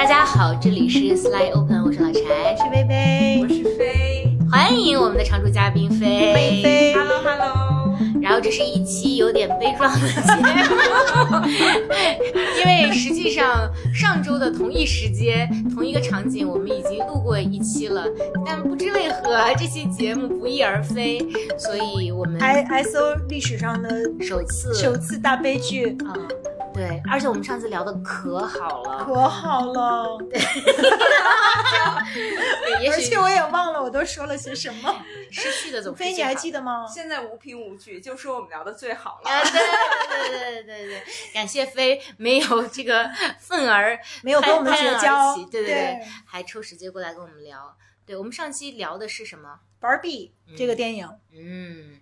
大家好，这里是 Slide Open，我是老柴，是贝贝，我是飞，欢迎我们的常驻嘉宾飞。贝贝，Hello Hello。然后这是一期有点悲壮的节目，因为实际上上周的同一时间、同一个场景，我们已经录过一期了，但不知为何这期节目不翼而飞，所以我们 I S O 历史上的首次首次大悲剧啊。对，而且我们上次聊的可好了，可好了。对，而且我也忘了我都说了些什么，失去的总飞，你还记得吗？现在无凭无据，就说我们聊的最好了。啊，对对对对对对，感谢飞没有这个愤而没有跟我们绝交，对对对，还抽时间过来跟我们聊。对我们上期聊的是什么？Barbie 这个电影，嗯。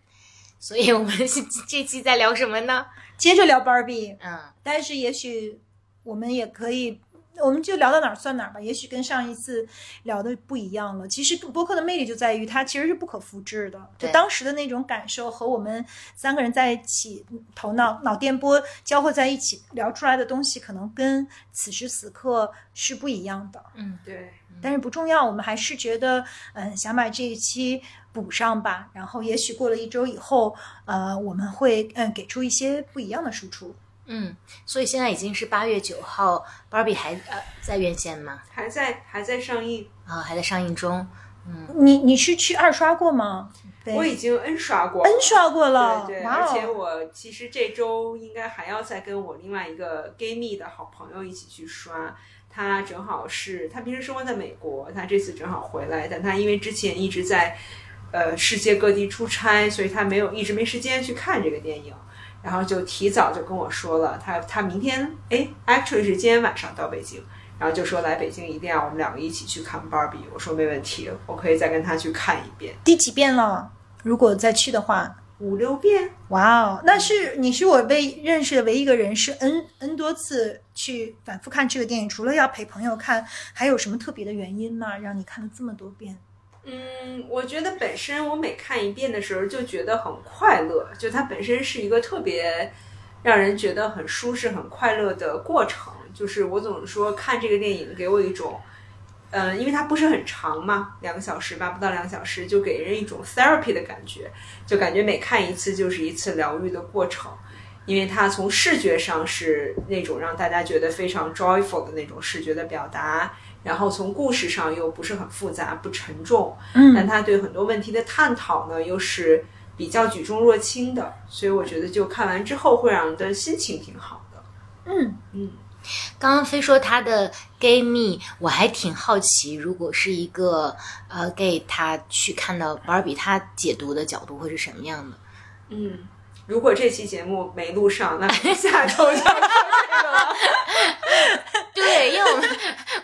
所以我们 这期在聊什么呢？接着聊 Barbie，嗯，但是也许我们也可以，我们就聊到哪儿算哪儿吧。也许跟上一次聊的不一样了。其实播客的魅力就在于它其实是不可复制的，就当时的那种感受和我们三个人在一起，头脑脑电波交汇在一起聊出来的东西，可能跟此时此刻是不一样的。嗯，对。但是不重要，我们还是觉得，嗯，想把这一期。补上吧，然后也许过了一周以后，呃，我们会嗯给出一些不一样的输出。嗯，所以现在已经是八月九号，Barbie 还呃在院线吗？还在还在上映啊，还在上映中。嗯，你你是去二刷过吗？我已经 N 刷过，N 刷过了。对对，而且我其实这周应该还要再跟我另外一个 gay 蜜的好朋友一起去刷。他正好是他平时生活在美国，他这次正好回来，但他因为之前一直在。呃，世界各地出差，所以他没有一直没时间去看这个电影，然后就提早就跟我说了，他他明天哎，actually 是今天晚上到北京，然后就说来北京一定要我们两个一起去看 Barbie。我说没问题，我可以再跟他去看一遍。第几遍了？如果再去的话，五六遍。哇哦，那是你是我唯认识的唯一一个人是 n n 多次去反复看这个电影，除了要陪朋友看，还有什么特别的原因吗？让你看了这么多遍？嗯，我觉得本身我每看一遍的时候就觉得很快乐，就它本身是一个特别让人觉得很舒适、很快乐的过程。就是我总是说看这个电影给我一种，嗯，因为它不是很长嘛，两个小时吧，不到两个小时，就给人一种 therapy 的感觉，就感觉每看一次就是一次疗愈的过程。因为它从视觉上是那种让大家觉得非常 joyful 的那种视觉的表达。然后从故事上又不是很复杂不沉重，嗯，但他对很多问题的探讨呢又是比较举重若轻的，所以我觉得就看完之后会让人的心情挺好的。嗯嗯，刚刚非说他的 gay 蜜，我还挺好奇，如果是一个呃 gay 他去看到 Barbie，他解读的角度会是什么样的？嗯，如果这期节目没录上，那 下周就说这个了。对，因为我们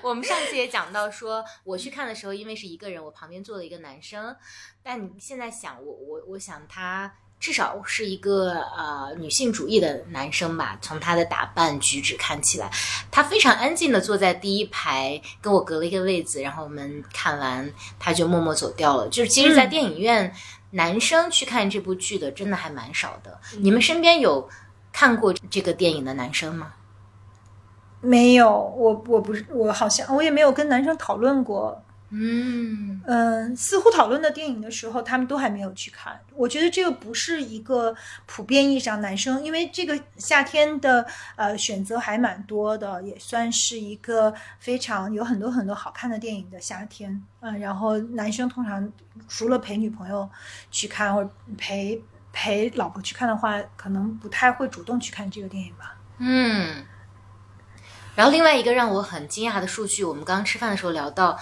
我们上次也讲到说，我去看的时候，因为是一个人，我旁边坐了一个男生。但你现在想，我我我想他至少是一个呃女性主义的男生吧？从他的打扮举止看起来，他非常安静的坐在第一排，跟我隔了一个位子。然后我们看完，他就默默走掉了。就是其实，在电影院，男生去看这部剧的真的还蛮少的。你们身边有看过这个电影的男生吗？没有，我我不是我好像我也没有跟男生讨论过，嗯嗯，似乎讨论的电影的时候，他们都还没有去看。我觉得这个不是一个普遍意义上男生，因为这个夏天的呃选择还蛮多的，也算是一个非常有很多很多好看的电影的夏天。嗯，然后男生通常除了陪女朋友去看，或者陪陪老婆去看的话，可能不太会主动去看这个电影吧。嗯。然后另外一个让我很惊讶的数据，我们刚刚吃饭的时候聊到，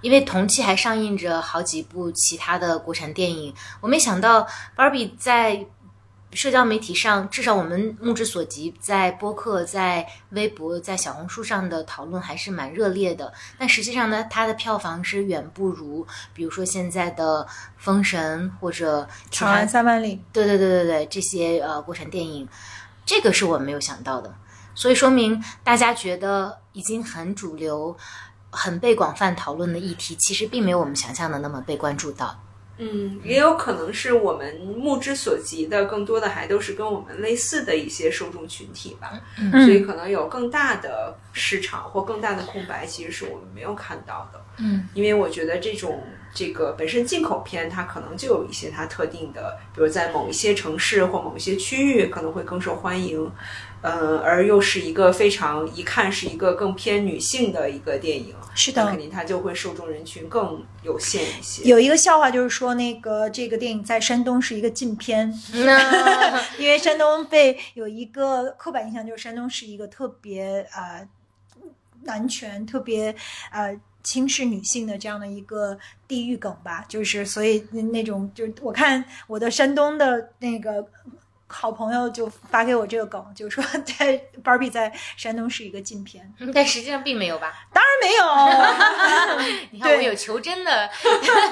因为同期还上映着好几部其他的国产电影，我没想到 Barbie 在社交媒体上，至少我们目之所及，在播客、在微博、在小红书上的讨论还是蛮热烈的。但实际上呢，它的票房是远不如，比如说现在的《封神》或者《长安三万里》。对对对对对，这些呃国产电影，这个是我没有想到的。所以说明大家觉得已经很主流、很被广泛讨论的议题，其实并没有我们想象的那么被关注到。嗯，也有可能是我们目之所及的，更多的还都是跟我们类似的一些受众群体吧。所以可能有更大的市场或更大的空白，其实是我们没有看到的。嗯，因为我觉得这种这个本身进口片，它可能就有一些它特定的，比如在某一些城市或某一些区域可能会更受欢迎。呃，而又是一个非常一看是一个更偏女性的一个电影，是的那肯，定它就会受众人群更有限一些。有一个笑话就是说，那个这个电影在山东是一个禁片，那因为山东被有一个刻板印象，就是山东是一个特别呃男权、特别呃轻视女性的这样的一个地域梗吧，就是所以那种就是我看我的山东的那个。好朋友就发给我这个梗，就是说 在 Barbie 在山东是一个禁片，但实际上并没有吧？当然没有，你看我对有求真的，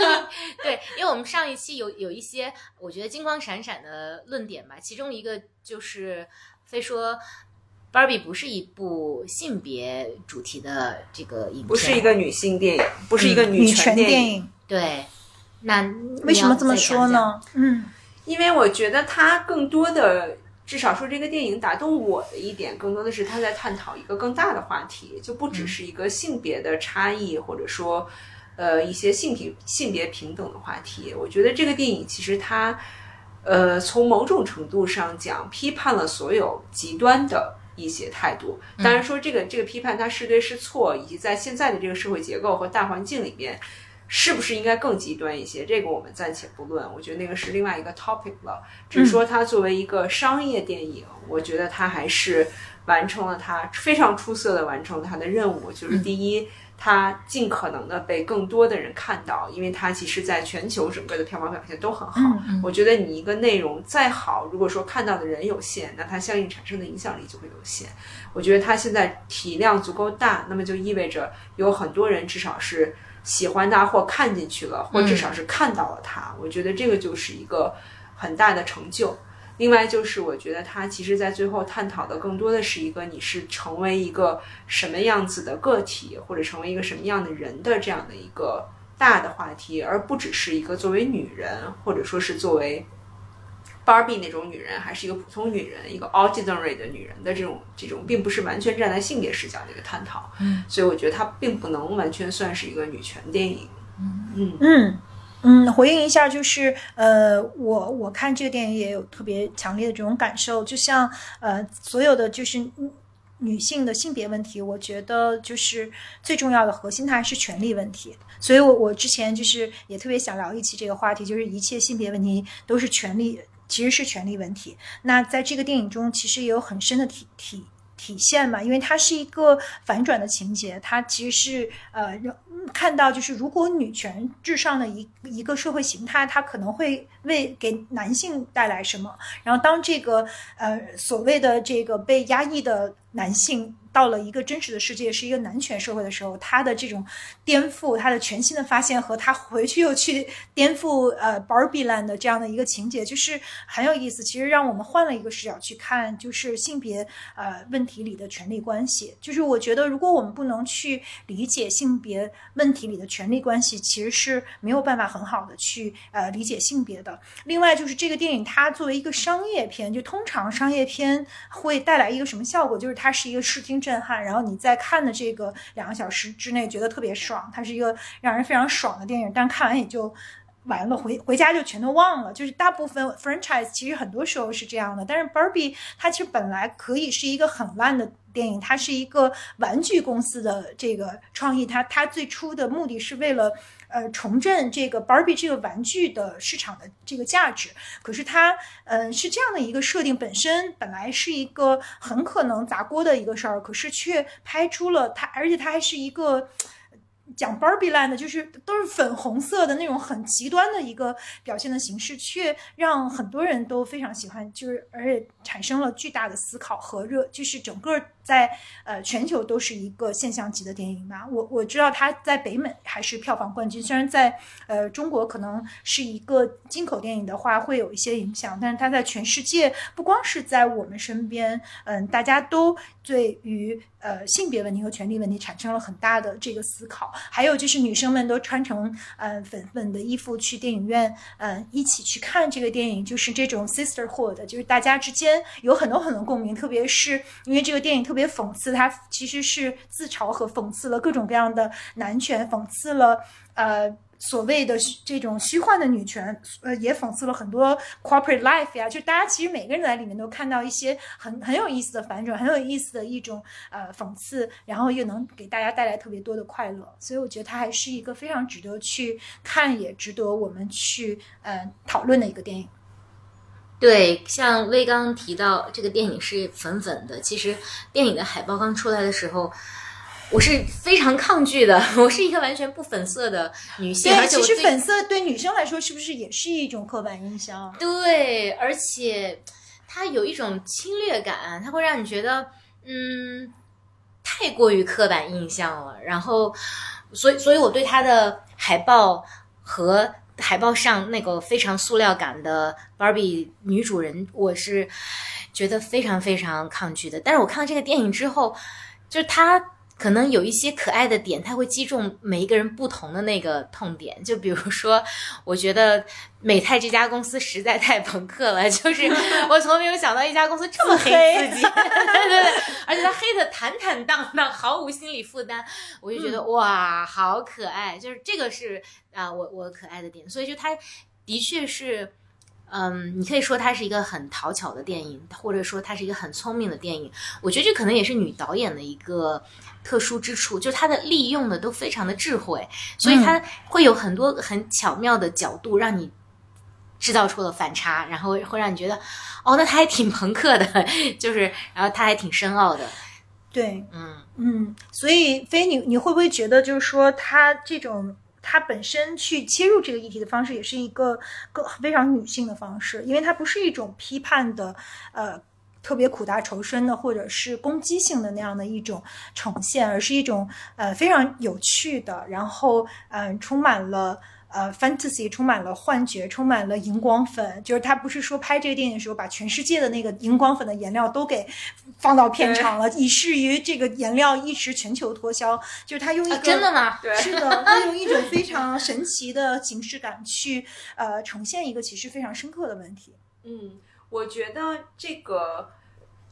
对，因为我们上一期有有一些我觉得金光闪闪的论点吧，其中一个就是非说 Barbie 不是一部性别主题的这个影片，不是一个女性电影，不是一个女权电影，对。那为什么这么？说呢？嗯。因为我觉得它更多的，至少说这个电影打动我的一点，更多的是他在探讨一个更大的话题，就不只是一个性别的差异，或者说，呃，一些性平性别平等的话题。我觉得这个电影其实它，呃，从某种程度上讲，批判了所有极端的。一些态度，当然说这个这个批判它是对是错，以及在现在的这个社会结构和大环境里面，是不是应该更极端一些？这个我们暂且不论，我觉得那个是另外一个 topic 了。只是说它作为一个商业电影，我觉得它还是完成了它非常出色的完成了它的任务。就是第一，它尽可能的被更多的人看到，因为它其实在全球整个的票房表现都很好。我觉得你一个内容再好，如果说看到的人有限，那它相应产生的影响力就会有限。我觉得它现在体量足够大，那么就意味着有很多人至少是。喜欢他或看进去了，或至少是看到了他，我觉得这个就是一个很大的成就。另外就是，我觉得他其实在最后探讨的更多的是一个你是成为一个什么样子的个体，或者成为一个什么样的人的这样的一个大的话题，而不只是一个作为女人，或者说是作为。Barbie 那种女人，还是一个普通女人，一个 ordinary 的女人的这种这种，并不是完全站在性别视角的一个探讨。嗯，所以我觉得它并不能完全算是一个女权电影。嗯嗯嗯，回应一下，就是呃，我我看这个电影也有特别强烈的这种感受，就像呃，所有的就是女性的性别问题，我觉得就是最重要的核心，它还是权利问题。所以我我之前就是也特别想聊一期这个话题，就是一切性别问题都是权利，其实是权利问题。那在这个电影中，其实也有很深的体体。体现嘛，因为它是一个反转的情节，它其实是呃看到就是如果女权至上的一一个社会形态，它可能会为给男性带来什么。然后当这个呃所谓的这个被压抑的男性到了一个真实的世界，是一个男权社会的时候，他的这种颠覆，他的全新的发现和他回去又去颠覆呃 Barbie Land 的这样的一个情节，就是很有意思。其实让我们换了一个视角去看，就是性别呃问题里的权利关系。就是我觉得，如果我们不能去理解性别问题里的权利关系，其实是没有办法很好的去呃理解性别的。另外，就是这个电影它作为一个商业片，就通常商业片会带来一个什么效果？就是它是一个视听震撼，然后你在看的这个两个小时之内觉得特别爽，它是一个让人非常爽的电影，但看完也就。完了，回回家就全都忘了。就是大部分 franchise 其实很多时候是这样的，但是 Barbie 它其实本来可以是一个很烂的电影，它是一个玩具公司的这个创意，它它最初的目的是为了呃重振这个 Barbie 这个玩具的市场的这个价值。可是它嗯、是这样的一个设定，本身本来是一个很可能砸锅的一个事儿，可是却拍出了它，而且它还是一个。讲 Barbie Land 的就是都是粉红色的那种很极端的一个表现的形式，却让很多人都非常喜欢，就是而且产生了巨大的思考和热，就是整个在呃全球都是一个现象级的电影吧。我我知道它在北美还是票房冠军，虽然在呃中国可能是一个进口电影的话会有一些影响，但是它在全世界不光是在我们身边，嗯，大家都对于呃性别问题和权利问题产生了很大的这个思考。还有就是女生们都穿成呃粉粉的衣服去电影院，呃一起去看这个电影，就是这种 sisterhood，就是大家之间有很多很多共鸣。特别是因为这个电影特别讽刺，它其实是自嘲和讽刺了各种各样的男权，讽刺了呃。所谓的这种虚幻的女权，呃，也讽刺了很多 corporate life 呀。就大家其实每个人在里面都看到一些很很有意思的反转，很有意思的一种呃讽刺，然后又能给大家带来特别多的快乐。所以我觉得它还是一个非常值得去看，也值得我们去呃讨论的一个电影。对，像威刚提到这个电影是粉粉的，其实电影的海报刚出来的时候。我是非常抗拒的，我是一个完全不粉色的女性。对，其实粉色对女生来说是不是也是一种刻板印象？对，而且它有一种侵略感，它会让你觉得，嗯，太过于刻板印象了。然后，所以，所以我对它的海报和海报上那个非常塑料感的芭比女主人，我是觉得非常非常抗拒的。但是我看了这个电影之后，就是它。可能有一些可爱的点，它会击中每一个人不同的那个痛点。就比如说，我觉得美泰这家公司实在太朋克了，就是 我从没有想到一家公司这么黑自己，对对对，而且他黑的坦坦荡荡，毫无心理负担，我就觉得哇，好可爱。就是这个是啊，我我可爱的点，所以就他的确是。嗯，你可以说它是一个很讨巧的电影，或者说它是一个很聪明的电影。我觉得这可能也是女导演的一个特殊之处，就是它的利用的都非常的智慧，所以它会有很多很巧妙的角度，让你制造出了反差，然后会让你觉得，哦，那他还挺朋克的，就是，然后他还挺深奥的。对，嗯嗯，所以飞，你你会不会觉得，就是说他这种？他本身去切入这个议题的方式，也是一个更非常女性的方式，因为它不是一种批判的，呃，特别苦大仇深的，或者是攻击性的那样的一种呈现，而是一种呃非常有趣的，然后嗯充满了。呃，fantasy 充满了幻觉，充满了荧光粉。就是他不是说拍这个电影的时候，把全世界的那个荧光粉的颜料都给放到片场了，以至于这个颜料一直全球脱销。就是他用一个真的吗？对，是的，他用一种非常神奇的形式感去呃呈现一个其实非常深刻的问题。嗯，我觉得这个。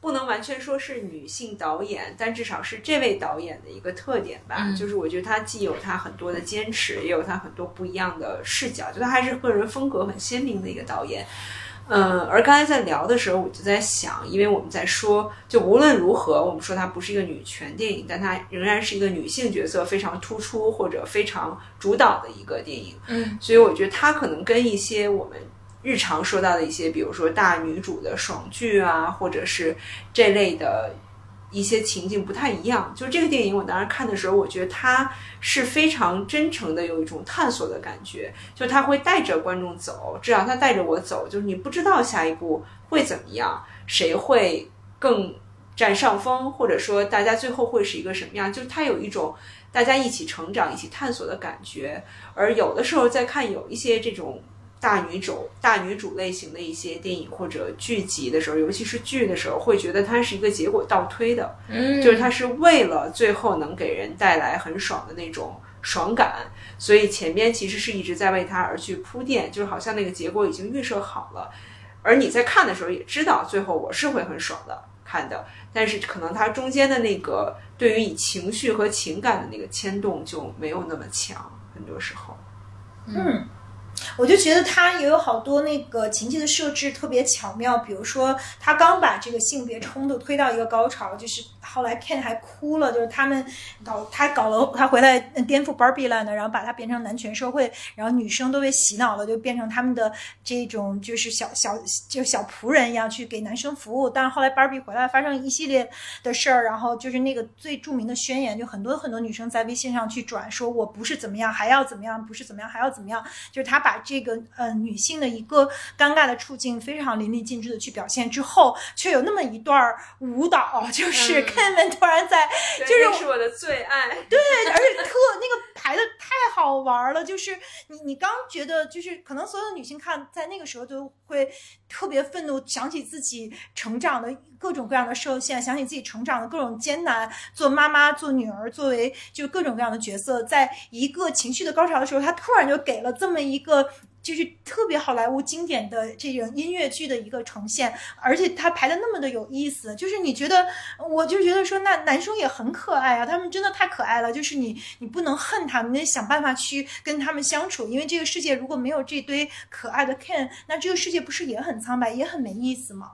不能完全说是女性导演，但至少是这位导演的一个特点吧。就是我觉得她既有她很多的坚持，也有她很多不一样的视角，就她还是个人风格很鲜明的一个导演。嗯，而刚才在聊的时候，我就在想，因为我们在说，就无论如何，我们说它不是一个女权电影，但它仍然是一个女性角色非常突出或者非常主导的一个电影。嗯，所以我觉得它可能跟一些我们。日常说到的一些，比如说大女主的爽剧啊，或者是这类的一些情境不太一样。就这个电影，我当时看的时候，我觉得它是非常真诚的，有一种探索的感觉。就他会带着观众走，至少他带着我走，就是你不知道下一步会怎么样，谁会更占上风，或者说大家最后会是一个什么样。就是他有一种大家一起成长、一起探索的感觉。而有的时候在看有一些这种。大女主、大女主类型的一些电影或者剧集的时候，尤其是剧的时候，会觉得它是一个结果倒推的，嗯，就是它是为了最后能给人带来很爽的那种爽感，所以前面其实是一直在为它而去铺垫，就是好像那个结果已经预设好了，而你在看的时候也知道最后我是会很爽的看的，但是可能它中间的那个对于你情绪和情感的那个牵动就没有那么强，很多时候，嗯。我就觉得他也有好多那个情节的设置特别巧妙，比如说他刚把这个性别冲突推到一个高潮，就是后来 Ken 还哭了，就是他们搞他搞了他回来颠覆 Barbie Land，然后把它变成男权社会，然后女生都被洗脑了，就变成他们的这种就是小小就小仆人一样去给男生服务。但是后来 Barbie 回来发生一系列的事儿，然后就是那个最著名的宣言，就很多很多女生在微信上去转，说我不是怎么样还要怎么样，不是怎么样还要怎么样，就是他。把这个呃女性的一个尴尬的处境非常淋漓尽致的去表现之后，却有那么一段舞蹈，就是 Kevin 突然在，就是是我的最爱，对，而且特那个排的太好玩了，就是你你刚觉得就是可能所有的女性看在那个时候都会特别愤怒，想起自己成长的。各种各样的受限，想起自己成长的各种艰难，做妈妈、做女儿，作为就各种各样的角色，在一个情绪的高潮的时候，她突然就给了这么一个。就是特别好莱坞经典的这种音乐剧的一个呈现，而且它排的那么的有意思，就是你觉得，我就觉得说，那男生也很可爱啊，他们真的太可爱了，就是你你不能恨他们，你得想办法去跟他们相处，因为这个世界如果没有这堆可爱的 Ken，那这个世界不是也很苍白，也很没意思吗？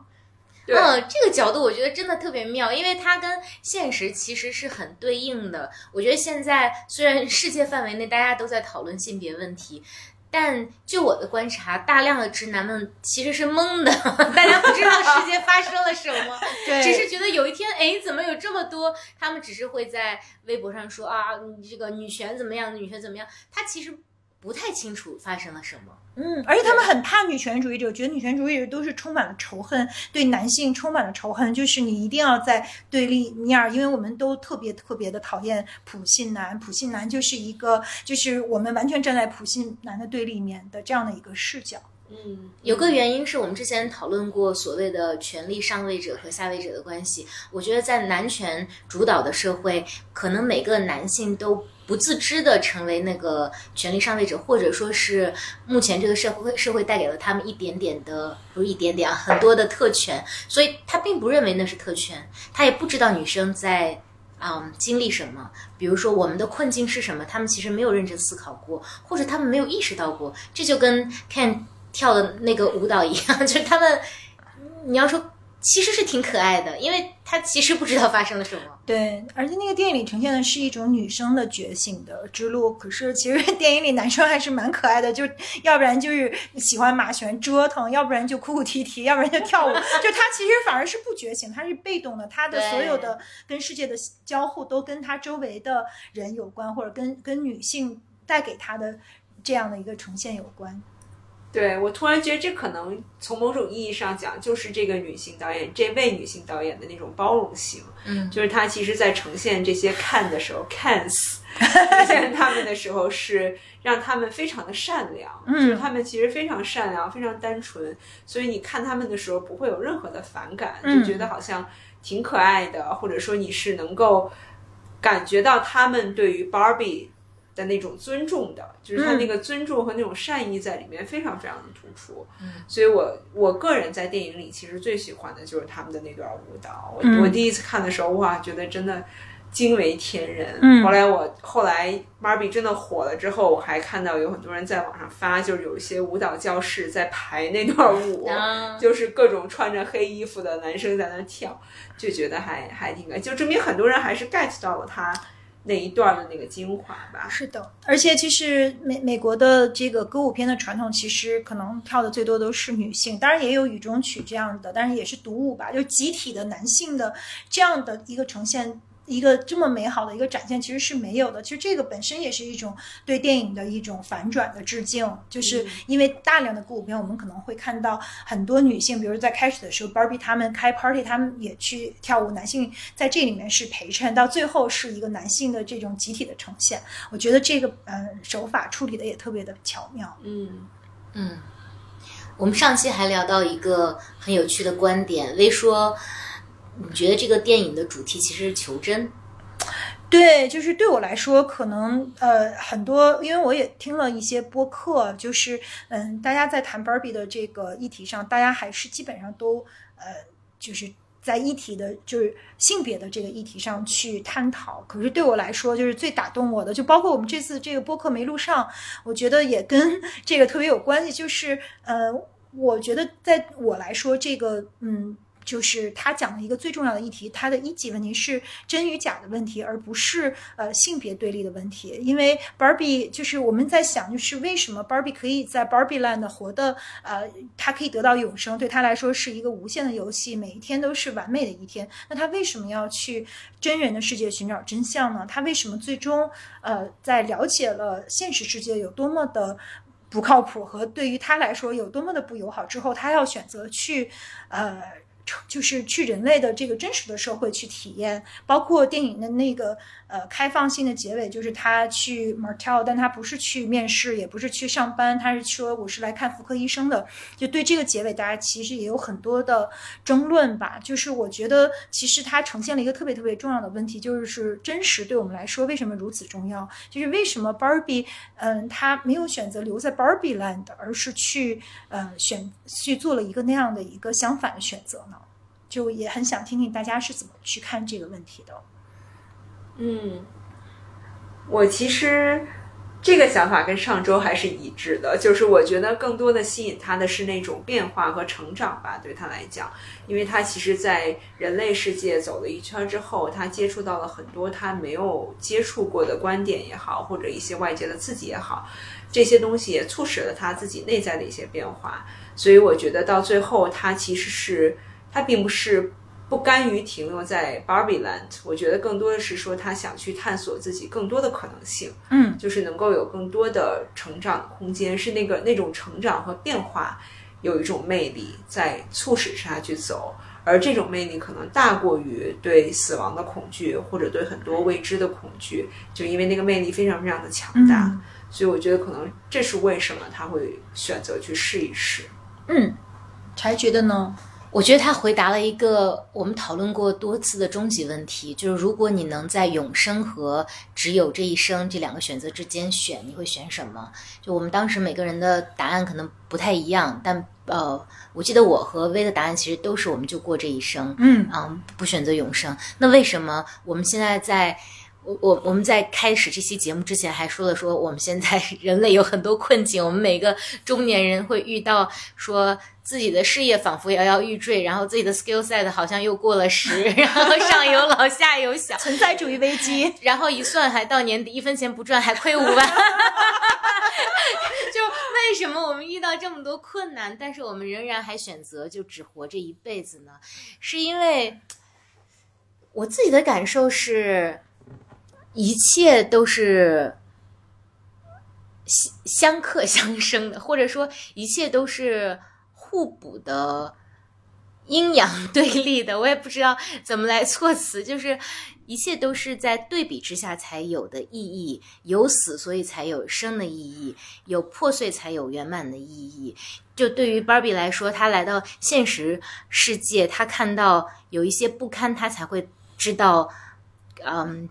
嗯，这个角度我觉得真的特别妙，因为它跟现实其实是很对应的。我觉得现在虽然世界范围内大家都在讨论性别问题。但就我的观察，大量的直男们其实是懵的，大家不知道世界发生了什么，只是觉得有一天，哎，怎么有这么多？他们只是会在微博上说啊，你这个女权怎么样？女权怎么样？他其实。不太清楚发生了什么，嗯，而且他们很怕女权主义者，觉得女权主义者都是充满了仇恨，对男性充满了仇恨，就是你一定要在对立面，因为我们都特别特别的讨厌普信男，普信男就是一个，就是我们完全站在普信男的对立面的这样的一个视角。嗯，有个原因是我们之前讨论过所谓的权力上位者和下位者的关系，我觉得在男权主导的社会，可能每个男性都。不自知的成为那个权力上位者，或者说是目前这个社会社会带给了他们一点点的，不是一点点啊，很多的特权，所以他并不认为那是特权，他也不知道女生在嗯经历什么，比如说我们的困境是什么，他们其实没有认真思考过，或者他们没有意识到过，这就跟 Ken 跳的那个舞蹈一样，就是他们，你要说。其实是挺可爱的，因为他其实不知道发生了什么。对，而且那个电影里呈现的是一种女生的觉醒的之路。可是其实电影里男生还是蛮可爱的，就要不然就是喜欢马旋折腾，要不然就哭哭啼啼，要不然就跳舞。就他其实反而是不觉醒，他是被动的，他的所有的跟世界的交互都跟他周围的人有关，或者跟跟女性带给他的这样的一个呈现有关。对我突然觉得，这可能从某种意义上讲，就是这个女性导演，这位女性导演的那种包容性。嗯，就是她其实，在呈现这些看的时候，看似 呈现他们的时候，是让他们非常的善良。嗯，就是他们其实非常善良，非常单纯，所以你看他们的时候，不会有任何的反感，就觉得好像挺可爱的，或者说你是能够感觉到他们对于 Barbie。的那种尊重的，就是他那个尊重和那种善意在里面非常非常的突出，所以我我个人在电影里其实最喜欢的就是他们的那段舞蹈。我我第一次看的时候，哇，觉得真的惊为天人。后来我后来 Barbie 真的火了之后，我还看到有很多人在网上发，就是有一些舞蹈教室在排那段舞，就是各种穿着黑衣服的男生在那跳，就觉得还还挺，就证明很多人还是 get 到了他。那一段的那个精华吧，是的，而且其实美美国的这个歌舞片的传统，其实可能跳的最多都是女性，当然也有雨中曲这样的，但是也是独舞吧，就集体的男性的这样的一个呈现。一个这么美好的一个展现其实是没有的。其实这个本身也是一种对电影的一种反转的致敬，就是因为大量的歌舞片，我们可能会看到很多女性，比如在开始的时候，Barbie 他们开 party，他们也去跳舞，男性在这里面是陪衬，到最后是一个男性的这种集体的呈现。我觉得这个嗯手法处理的也特别的巧妙。嗯嗯，我们上期还聊到一个很有趣的观点，微说。你觉得这个电影的主题其实是求真？对，就是对我来说，可能呃很多，因为我也听了一些播客，就是嗯，大家在谈 Barbie 的这个议题上，大家还是基本上都呃，就是在议题的，就是性别的这个议题上去探讨。可是对我来说，就是最打动我的，就包括我们这次这个播客没录上，我觉得也跟这个特别有关系。就是呃，我觉得在我来说，这个嗯。就是他讲的一个最重要的议题，他的一级问题是真与假的问题，而不是呃性别对立的问题。因为 Barbie 就是我们在想，就是为什么 Barbie 可以在 Barbie Land 活的呃，他可以得到永生，对他来说是一个无限的游戏，每一天都是完美的一天。那他为什么要去真人的世界寻找真相呢？他为什么最终呃在了解了现实世界有多么的不靠谱和对于他来说有多么的不友好之后，他要选择去呃？就是去人类的这个真实的社会去体验，包括电影的那个呃开放性的结尾，就是他去 Martell，但他不是去面试，也不是去上班，他是说我是来看妇科医生的。就对这个结尾，大家其实也有很多的争论吧。就是我觉得其实它呈现了一个特别特别重要的问题，就是真实对我们来说为什么如此重要？就是为什么 Barbie 嗯他没有选择留在 Barbie Land，而是去呃选去做了一个那样的一个相反的选择呢？就也很想听听大家是怎么去看这个问题的。嗯，我其实这个想法跟上周还是一致的，就是我觉得更多的吸引他的是那种变化和成长吧，对他来讲，因为他其实，在人类世界走了一圈之后，他接触到了很多他没有接触过的观点也好，或者一些外界的刺激也好，这些东西也促使了他自己内在的一些变化，所以我觉得到最后，他其实是他并不是。不甘于停留在 Barbie Land，我觉得更多的是说他想去探索自己更多的可能性，嗯，就是能够有更多的成长空间，是那个那种成长和变化有一种魅力在促使他去走，而这种魅力可能大过于对死亡的恐惧或者对很多未知的恐惧，就因为那个魅力非常非常的强大，所以我觉得可能这是为什么他会选择去试一试。嗯，柴觉得呢？我觉得他回答了一个我们讨论过多次的终极问题，就是如果你能在永生和只有这一生这两个选择之间选，你会选什么？就我们当时每个人的答案可能不太一样，但呃，我记得我和薇的答案其实都是我们就过这一生，嗯啊，不选择永生。那为什么我们现在在？我我我们在开始这期节目之前还说了说，我们现在 人类有很多困境，我们每个中年人会遇到说自己的事业仿佛摇摇欲坠，然后自己的 skill set 好像又过了时，然后上有老下有小，存在主义危机，然后一算还到年底一分钱不赚还亏五万，就为什么我们遇到这么多困难，但是我们仍然还选择就只活这一辈子呢？是因为我自己的感受是。一切都是相相克相生的，或者说一切都是互补的、阴阳对立的。我也不知道怎么来措辞，就是一切都是在对比之下才有的意义。有死，所以才有生的意义；有破碎，才有圆满的意义。就对于芭比来说，她来到现实世界，她看到有一些不堪，她才会知道，嗯。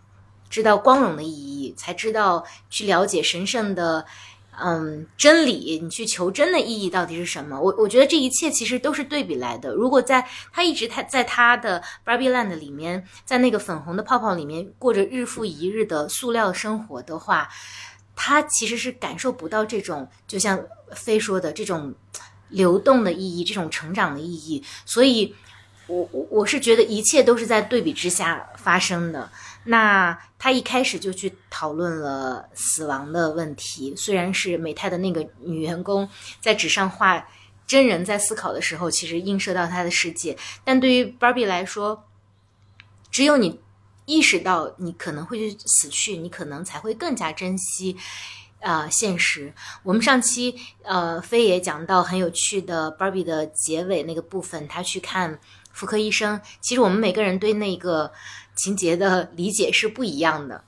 知道光荣的意义，才知道去了解神圣的，嗯，真理。你去求真的意义到底是什么？我我觉得这一切其实都是对比来的。如果在他一直他在他的 Barbie Land 里面，在那个粉红的泡泡里面过着日复一日的塑料生活的话，他其实是感受不到这种，就像飞说的这种流动的意义，这种成长的意义。所以，我我我是觉得一切都是在对比之下发生的。那他一开始就去讨论了死亡的问题，虽然是美泰的那个女员工在纸上画真人在思考的时候，其实映射到他的世界，但对于 Barbie 来说，只有你意识到你可能会去死去，你可能才会更加珍惜啊现实。我们上期呃飞也讲到很有趣的 Barbie 的结尾那个部分，他去看妇科医生，其实我们每个人对那个。情节的理解是不一样的。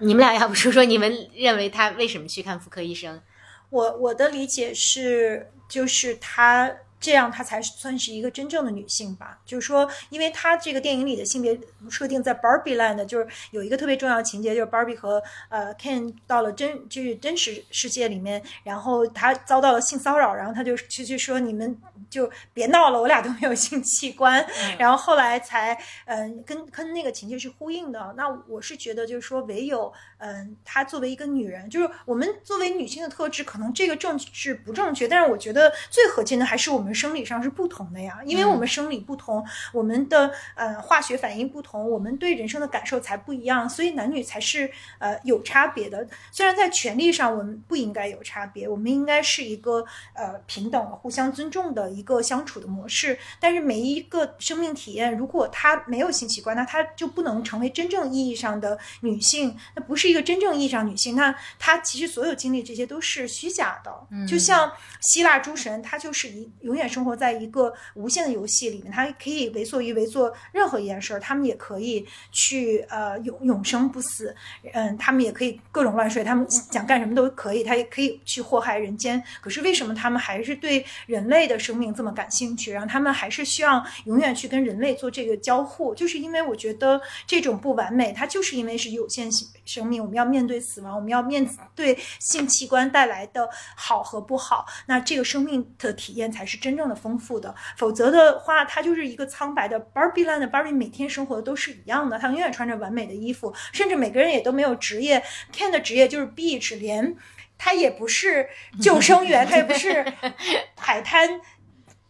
你们俩要不说说，你们认为他为什么去看妇科医生？我我的理解是，就是他。这样她才算是一个真正的女性吧。就是说，因为她这个电影里的性别设定在 Barbie Land，就是有一个特别重要的情节，就是 Barbie 和呃 Ken 到了真就是真实世界里面，然后她遭到了性骚扰，然后她就去去说你们就别闹了，我俩都没有性器官。然后后来才嗯跟跟那个情节是呼应的。那我是觉得就是说，唯有嗯她作为一个女人，就是我们作为女性的特质，可能这个政治不正确，但是我觉得最核心的还是我们。生理上是不同的呀，因为我们生理不同，我们的呃化学反应不同，我们对人生的感受才不一样，所以男女才是呃有差别的。虽然在权利上我们不应该有差别，我们应该是一个呃平等、互相尊重的一个相处的模式。但是每一个生命体验，如果他没有性器官，那他就不能成为真正意义上的女性，那不是一个真正意义上女性。那他其实所有经历这些都是虚假的，嗯就像希腊诸神，他就是一永远。远生活在一个无限的游戏里面，他可以为所欲为，做任何一件事儿，他们也可以去呃永永生不死，嗯，他们也可以各种乱睡，他们想干什么都可以，他也可以去祸害人间。可是为什么他们还是对人类的生命这么感兴趣？然后他们还是需要永远去跟人类做这个交互，就是因为我觉得这种不完美，它就是因为是有限性生命，我们要面对死亡，我们要面对性器官带来的好和不好，那这个生命的体验才是真正的丰富的。否则的话，他就是一个苍白的 Barbie land 的 Barbie，每天生活的都是一样的，他永远穿着完美的衣服，甚至每个人也都没有职业。Ken 的职业就是 beach，连他也不是救生员，他也不是 海滩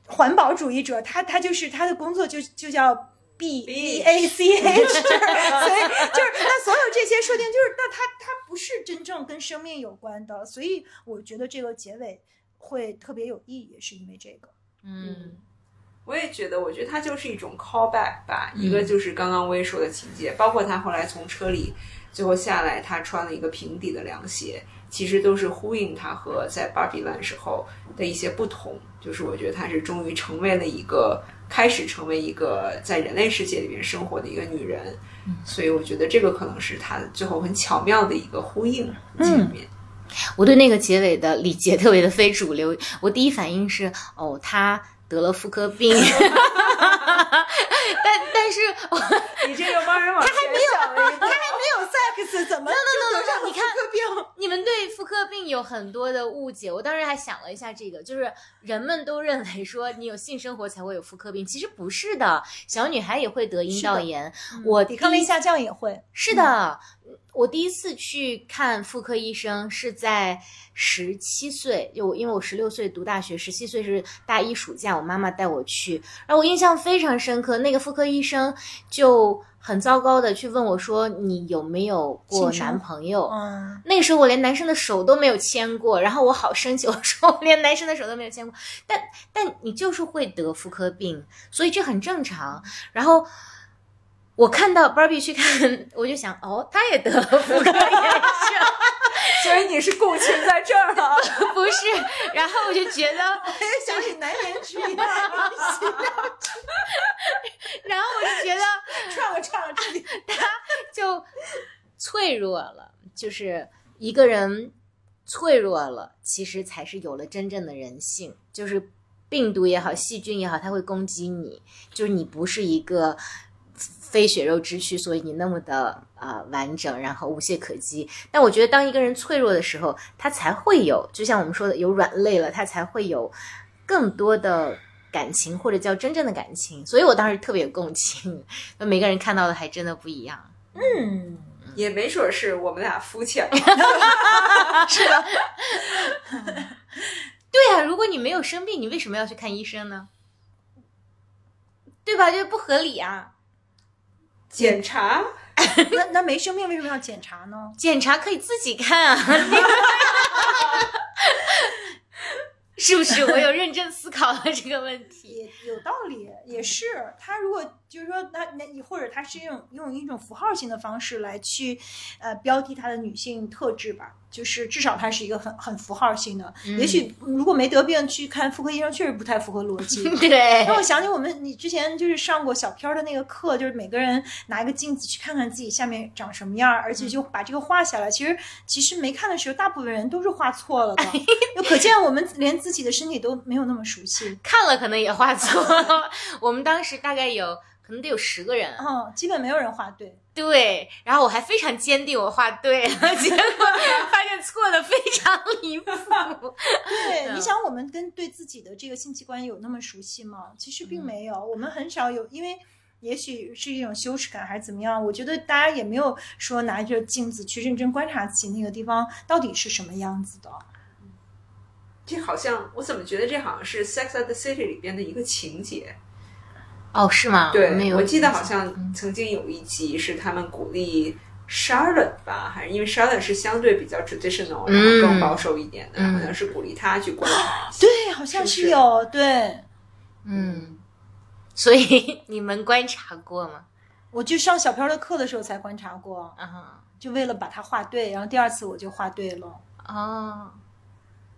环保主义者，他他就是他的工作就就叫 B B A C H，所以就是那所有这些设定就是那他他不是真正跟生命有关的，所以我觉得这个结尾会特别有意义，是因为这个。嗯我也觉得，我觉得它就是一种 callback 吧。一个就是刚刚薇说的情节，包括他后来从车里最后下来，他穿了一个平底的凉鞋，其实都是呼应他和在芭比 land 时候的一些不同。就是我觉得他是终于成为了一个开始成为一个在人类世界里面生活的一个女人，所以我觉得这个可能是她最后很巧妙的一个呼应前面。我对那个结尾的理解特别的非主流，我第一反应是哦，他得了妇科病，但但是我你这个帮人往前想了一步他还没有 sex，怎么就得上你看妇科病？你们对妇科病有很多的误解，我当时还想了一下这个，就是人们都认为说你有性生活才会有妇科病，其实不是的，小女孩也会得阴道炎。我抵抗力下降也会。是的，我第一次去看妇科医生是在十七岁，就我因为我十六岁读大学，十七岁是大一暑假，我妈妈带我去，然后我印象非常深刻，那个妇科医生就很糟糕的去问我说你有没有过男朋友？嗯，那个时候我连男生的手都没有牵过，然后我好生气，我说我连男生的手都没有牵过，但但你就是会得妇科病，所以这很正常。然后我看到 Barbie 去看，我就想，哦，他也得了妇科炎症，所以你是共情在这儿了。不是？然后我就觉得，我也想起难言之隐，然后我就觉得串了串了这里。他就脆弱了，就是一个人脆弱了，其实才是有了真正的人性，就是病毒也好，细菌也好，它会攻击你，就是你不是一个。非血肉之躯，所以你那么的啊、呃完整，然后无懈可击。但我觉得，当一个人脆弱的时候，他才会有，就像我们说的，有软肋了，他才会有更多的感情，或者叫真正的感情。所以我当时特别有共情，那每个人看到的还真的不一样。嗯，也没准是我们俩肤浅了。是吧，对啊，如果你没有生病，你为什么要去看医生呢？对吧？这不合理啊！检查 那那没生病为什么要检查呢？检查可以自己看啊，是不是？我有认真思考了这个问题。也有道理，也是。他如果就是说，那那你或者他是用用一种符号性的方式来去呃标题他的女性特质吧，就是至少它是一个很很符号性的。也许如果没得病去看妇科医生，确实不太符合逻辑。对让我想起我们，你之前就是上过小片儿的那个课，就是每个人拿一个镜子去看看自己下面长什么样儿，而且就把这个画下来。其实其实没看的时候，大部分人都是画错了的，就可见我们连自己的身体都没有那么熟悉。看了可能也画错了。我们当时大概有可能得有十个人，嗯，基本没有人画对。对，然后我还非常坚定我画对了，结果发现错的非常离谱。对，嗯你想我们跟对自己的这个性器官有那么熟悉吗？其实并没有，我们很少有，因为。也许是一种羞耻感，还是怎么样？我觉得大家也没有说拿着镜子去认真观察自己那个地方到底是什么样子的。这好像我怎么觉得这好像是《Sex and the City》里边的一个情节？哦，是吗？没对，有，我记得好像曾经有一集是他们鼓励 Charlotte 吧，还是因为 Charlotte 是相对比较 traditional，然后更保守一点的，嗯好像是鼓励他去观察一下。对，好像是不是是有对。嗯，所以 你们观察过吗？我就上小飘的课的时候才观察过，啊，就为了把它画对，然后第二次我就画对了。哦，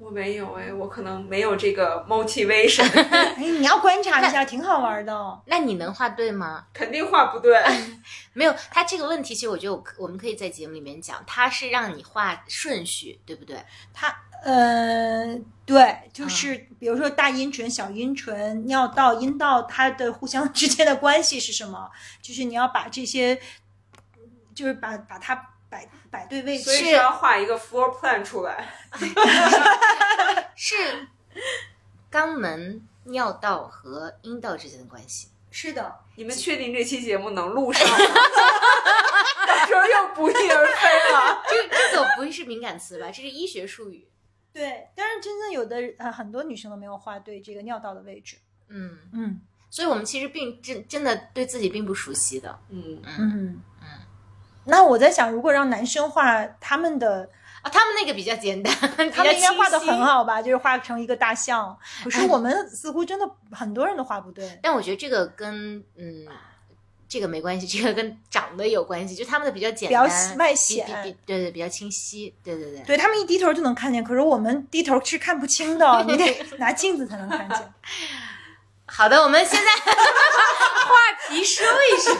我没有哎，我可能没有这个 motivation，哎，你要观察一下，挺好玩的。那你能画对吗？肯定画不对。没有，他这个问题其实我觉得我我们可以在节目里面讲，他是让你画顺序，对不对？他呃，对，就是比如说大阴唇、小阴唇、尿道、阴道，它的互相之间的关系是什么？就是你要把这些，就是把把它摆摆对位置。所以是要画一个 floor plan 出来。是肛门、尿道和阴道之间的关系。是的，你们确定这期节目能录上吗？到时候又不翼而飞了。这这个不会是敏感词吧？这是医学术语。对，但是真正有的呃很多女生都没有画对这个尿道的位置。嗯，嗯所以我们其实并真真的对自己并不熟悉的。嗯，嗯嗯。那我在想，如果让男生画他们的，啊，他们那个比较简单，他们应该画的很。好吧？就是画成一个大象。可是我们似乎真的很多人都画不对。但我觉得这个跟嗯，这个没关系，这个跟长得有关系，就他们的比较简比较单，比外显比比对对，比较清晰，对对对。对他们一低头就能看见，可是我们低头是看不清的，你得拿镜子才能看见。好的，我们现在话题说一收。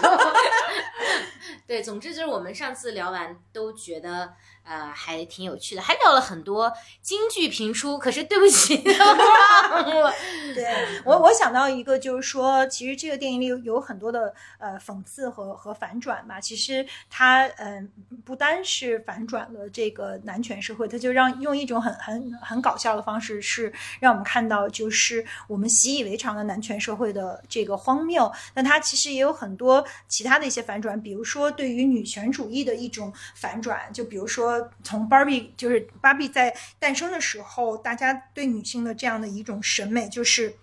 对，总之就是我们上次聊完都觉得呃还挺有趣的，还聊了很多京剧评书，可是对不起 都忘了。对我，我想到一个，就是说，其实这个电影里有有很多的呃讽刺和和反转吧。其实它嗯、不单是反转了这个男权社会，它就让用一种很很很搞笑的方式，是让我们看到就是我们习以为常的男权社会的这个荒谬。但它其实也有很多其他的一些反转，比如说说对于女权主义的一种反转，就比如说从 Barbie 就是芭比在诞生的时候，大家对女性的这样的一种审美就是。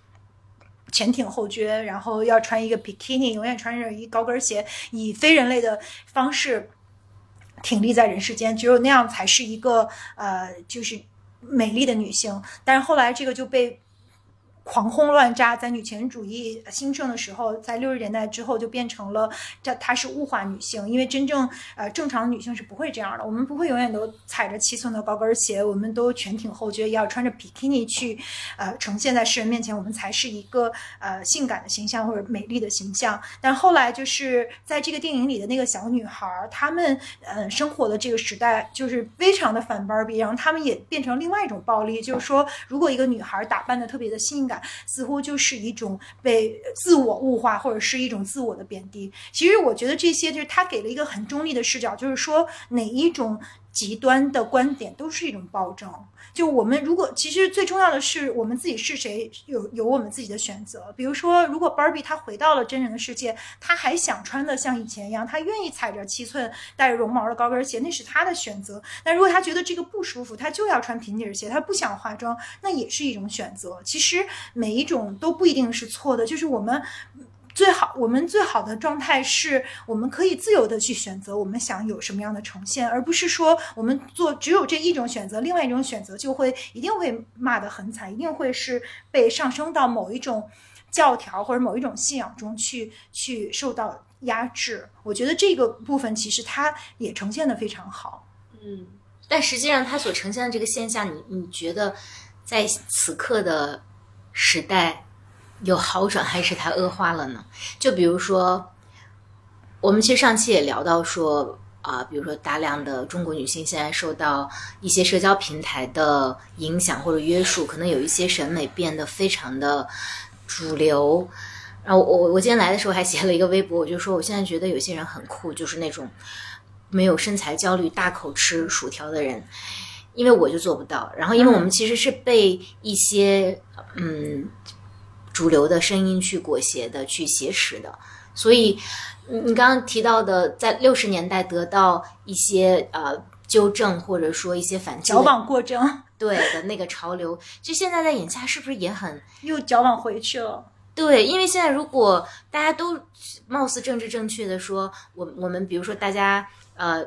前挺后撅，然后要穿一个 bikini，永远穿着一高跟鞋，以非人类的方式挺立在人世间，只有那样才是一个呃，就是美丽的女性。但是后来这个就被狂轰乱炸，在女权主义兴盛的时候，在六十年代之后就变成了这她是物化女性，因为真正呃正常的女性是不会这样的，我们不会永远都踩着七寸的高跟鞋，我们都全挺后撅，要穿着比基尼去呃呈现在世人面前，我们才是一个呃性感的形象或者美丽的形象。但后来就是在这个电影里的那个小女孩，她们呃生活的这个时代就是非常的反芭比，然后她们也变成另外一种暴力，就是说，如果一个女孩打扮的特别的性感，似乎就是一种被自我物化或者是一种自我的贬低。其实我觉得这些就是他给了一个很中立的视角，就是说哪一种极端的观点都是一种暴政。就我们如果其实最重要的是我们自己是谁，有有我们自己的选择。比如说，如果 Barbie 她回到了真人的世界，她还想穿的像以前一样，她愿意踩着七寸带着绒毛的高跟鞋，那是她的选择。但如果她觉得这个不舒服，她就要穿平底鞋，她不想化妆，那也是一种选择。其实每一种都不一定是错的，就是我们。最好，我们最好的状态是我们可以自由的去选择我们想有什么样的呈现，而不是说我们做只有这一种选择，另外一种选择就会一定会骂得很惨，一定会是被上升到某一种教条或者某一种信仰中去去受到压制。我觉得这个部分其实它也呈现的非常好。嗯，但实际上，它所呈现的这个现象，你你觉得在此刻的时代有好转，还是它恶化了呢？就比如说，我们其实上期也聊到说，啊、比如说大量的中国女性现在受到一些社交平台的影响或者约束，可能有一些审美变得非常的主流。然后我我今天来的时候还写了一个微博，我就说我现在觉得有些人很酷，就是那种没有身材焦虑、大口吃薯条的人，因为我就做不到。然后，因为我们其实是被一些嗯主流的声音去裹挟的、去挟持的，所以你你刚刚提到的，在六十年代得到一些呃纠正，或者说一些反击矫枉过正，对的那个潮流，就现在在眼下是不是也很 又矫枉回去了。对，因为现在如果大家都貌似政治正确的说，我我们比如说大家呃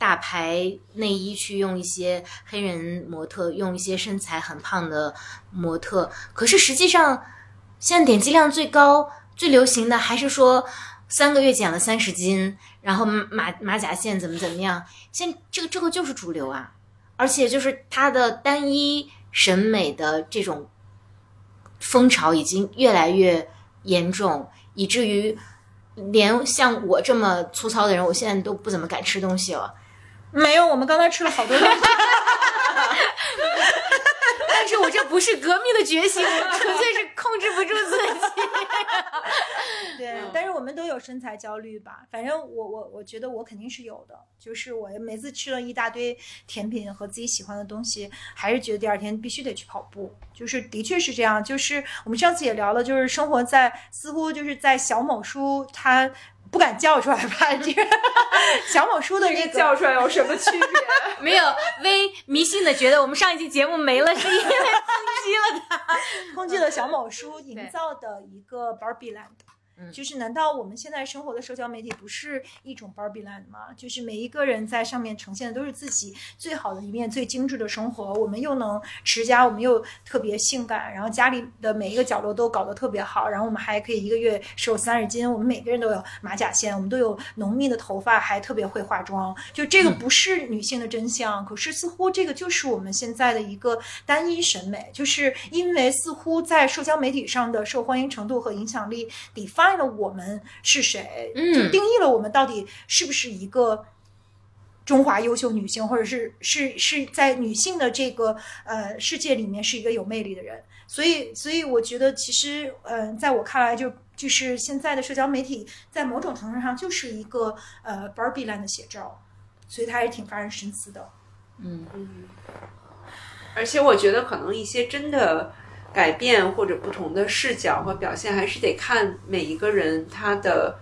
大牌内衣去用一些黑人模特，用一些身材很胖的模特，可是实际上现在点击量最高、最流行的还是说三个月减了三十斤，然后马马甲线怎么怎么样，现在这个这个就是主流啊，而且就是它的单一审美的这种风潮已经越来越严重，以至于连像我这么粗糙的人，我现在都不怎么敢吃东西了。没有，我们刚才吃了好多东西。但是我这不是革命的决心，我 纯粹是控制不住自己。对，但是我们都有身材焦虑吧？反正我我我觉得我肯定是有的，就是我每次吃了一大堆甜品和自己喜欢的东西，还是觉得第二天必须得去跑步。就是的确是这样，就是我们上次也聊了，就是生活在似乎就是在小某书他。不敢叫出来吧？这个小某书的这个叫出来有什么区别？没有，微迷信的觉得我们上一期节目没了，是因为抨击了他，抨击了小某书营造的一个 Barbie Land。就是难道我们现在生活的社交媒体不是一种 Barbie Land 吗？就是每一个人在上面呈现的都是自己最好的一面、最精致的生活。我们又能持家，我们又特别性感，然后家里的每一个角落都搞得特别好，然后我们还可以一个月瘦三十斤。我们每个人都有马甲线，我们都有浓密的头发，还特别会化妆。就这个不是女性的真相，可是似乎这个就是我们现在的一个单一审美，就是因为似乎在社交媒体上的受欢迎程度和影响力比发。了我们是谁，就定义了我们到底是不是一个中华优秀女性，或者是是是在女性的这个呃世界里面是一个有魅力的人。所以，所以我觉得其实，嗯，在我看来，就就是现在的社交媒体在某种程度上就是一个呃 Barbie Land 的写照，所以它还是挺发人深思的。嗯嗯，而且我觉得可能一些真的。改变或者不同的视角和表现，还是得看每一个人他的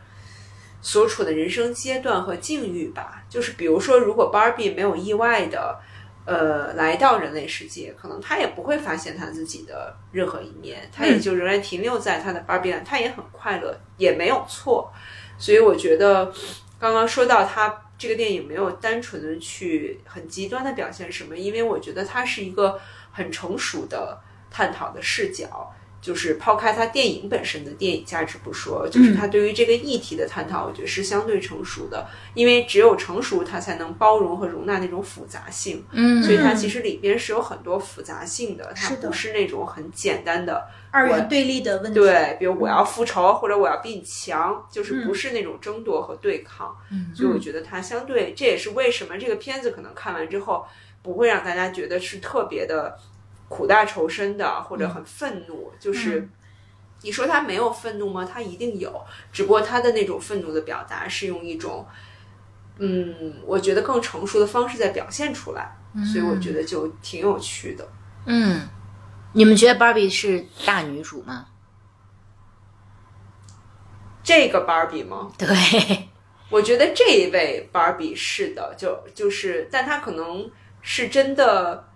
所处的人生阶段和境遇吧。就是比如说，如果 Barbie 没有意外的，呃，来到人类世界，可能他也不会发现他自己的任何一面，他也就仍然停留在他的 Barbie，他也很快乐，也没有错。所以我觉得，刚刚说到他这个电影没有单纯的去很极端的表现什么，因为我觉得它是一个很成熟的。探讨的视角，就是抛开它电影本身的电影价值不说，就是它对于这个议题的探讨，我觉得是相对成熟的。因为只有成熟，它才能包容和容纳那种复杂性。嗯，所以它其实里边是有很多复杂性的，它不是那种很简单的二元对立的问题。对，比如我要复仇，或者我要比你强，就是不是那种争夺和对抗。嗯，所以我觉得它相对，这也是为什么这个片子可能看完之后不会让大家觉得是特别的。苦大仇深的，或者很愤怒，就是你说他没有愤怒吗？他一定有，只不过他的那种愤怒的表达是用一种，嗯，我觉得更成熟的方式在表现出来，所以我觉得就挺有趣的。嗯，你们觉得芭比是大女主吗？这个芭比吗？对，我觉得这一位芭比是的，就就是，但她可能是真的。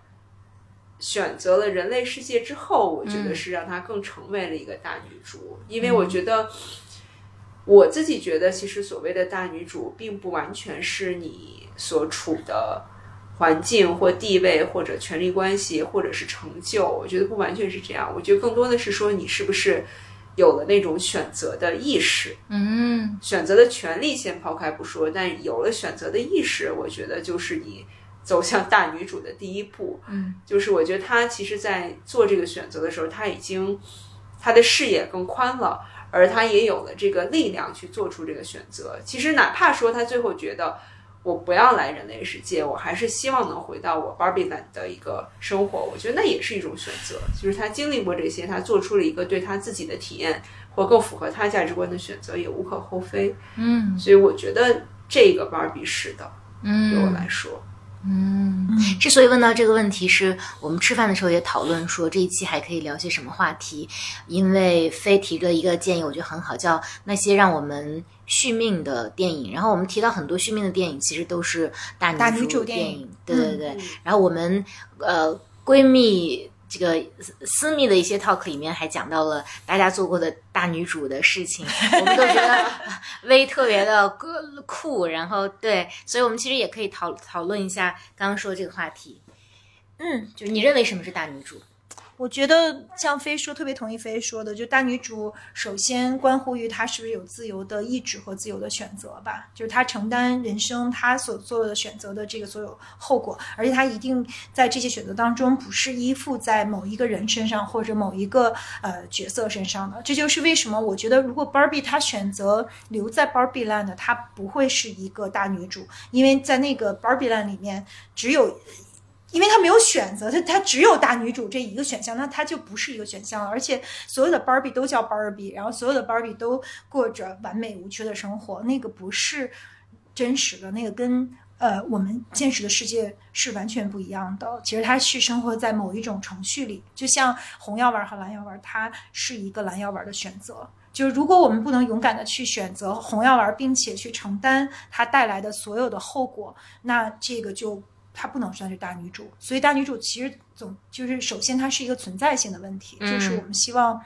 选择了人类世界之后，我觉得是让她更成为了一个大女主，因为我觉得我自己觉得，其实所谓的大女主，并不完全是你所处的环境或地位或者权力关系或者是成就，我觉得不完全是这样。我觉得更多的是说你是不是有了那种选择的意识，嗯，选择的权利先抛开不说，但有了选择的意识，我觉得就是你。走向大女主的第一步，嗯，就是我觉得她其实，在做这个选择的时候，她已经她的视野更宽了，而她也有了这个力量去做出这个选择。其实，哪怕说她最后觉得我不要来人类世界，我还是希望能回到我 Barbie Land 的一个生活，我觉得那也是一种选择。就是她经历过这些，她做出了一个对她自己的体验或更符合她价值观的选择，也无可厚非。嗯，所以我觉得这个 Barbie 是的，嗯，对我来说。嗯，之所以问到这个问题，是我们吃饭的时候也讨论说这一期还可以聊些什么话题。因为飞提了一个建议，我觉得很好，叫那些让我们续命的电影。然后我们提到很多续命的电影，其实都是大女主电影，对对对。然后我们呃闺蜜。这个私密的一些 talk 里面还讲到了大家做过的大女主的事情，我们都觉得微特别的酷，然后对，所以我们其实也可以讨讨论一下刚刚说这个话题。嗯，就是你认为什么是大女主？我觉得像飞说，特别同意飞说的，就大女主首先关乎于她是不是有自由的意志和自由的选择吧，就是她承担人生她所做的选择的这个所有后果，而且她一定在这些选择当中不是依附在某一个人身上或者某一个呃角色身上的。这就是为什么我觉得，如果 Barbie 她选择留在 Barbie Land，她不会是一个大女主，因为在那个 Barbie Land 里面只有。因为他没有选择，他他只有大女主这一个选项，那他就不是一个选项了。而且所有的 Barbie 都叫 Barbie，然后所有的 Barbie 都过着完美无缺的生活，那个不是真实的，那个跟呃我们现实的世界是完全不一样的。其实它是生活在某一种程序里，就像红药丸和蓝药丸，它是一个蓝药丸的选择。就是如果我们不能勇敢的去选择红药丸，并且去承担它带来的所有的后果，那这个就。她不能算是大女主，所以大女主其实总就是首先它是一个存在性的问题，就是我们希望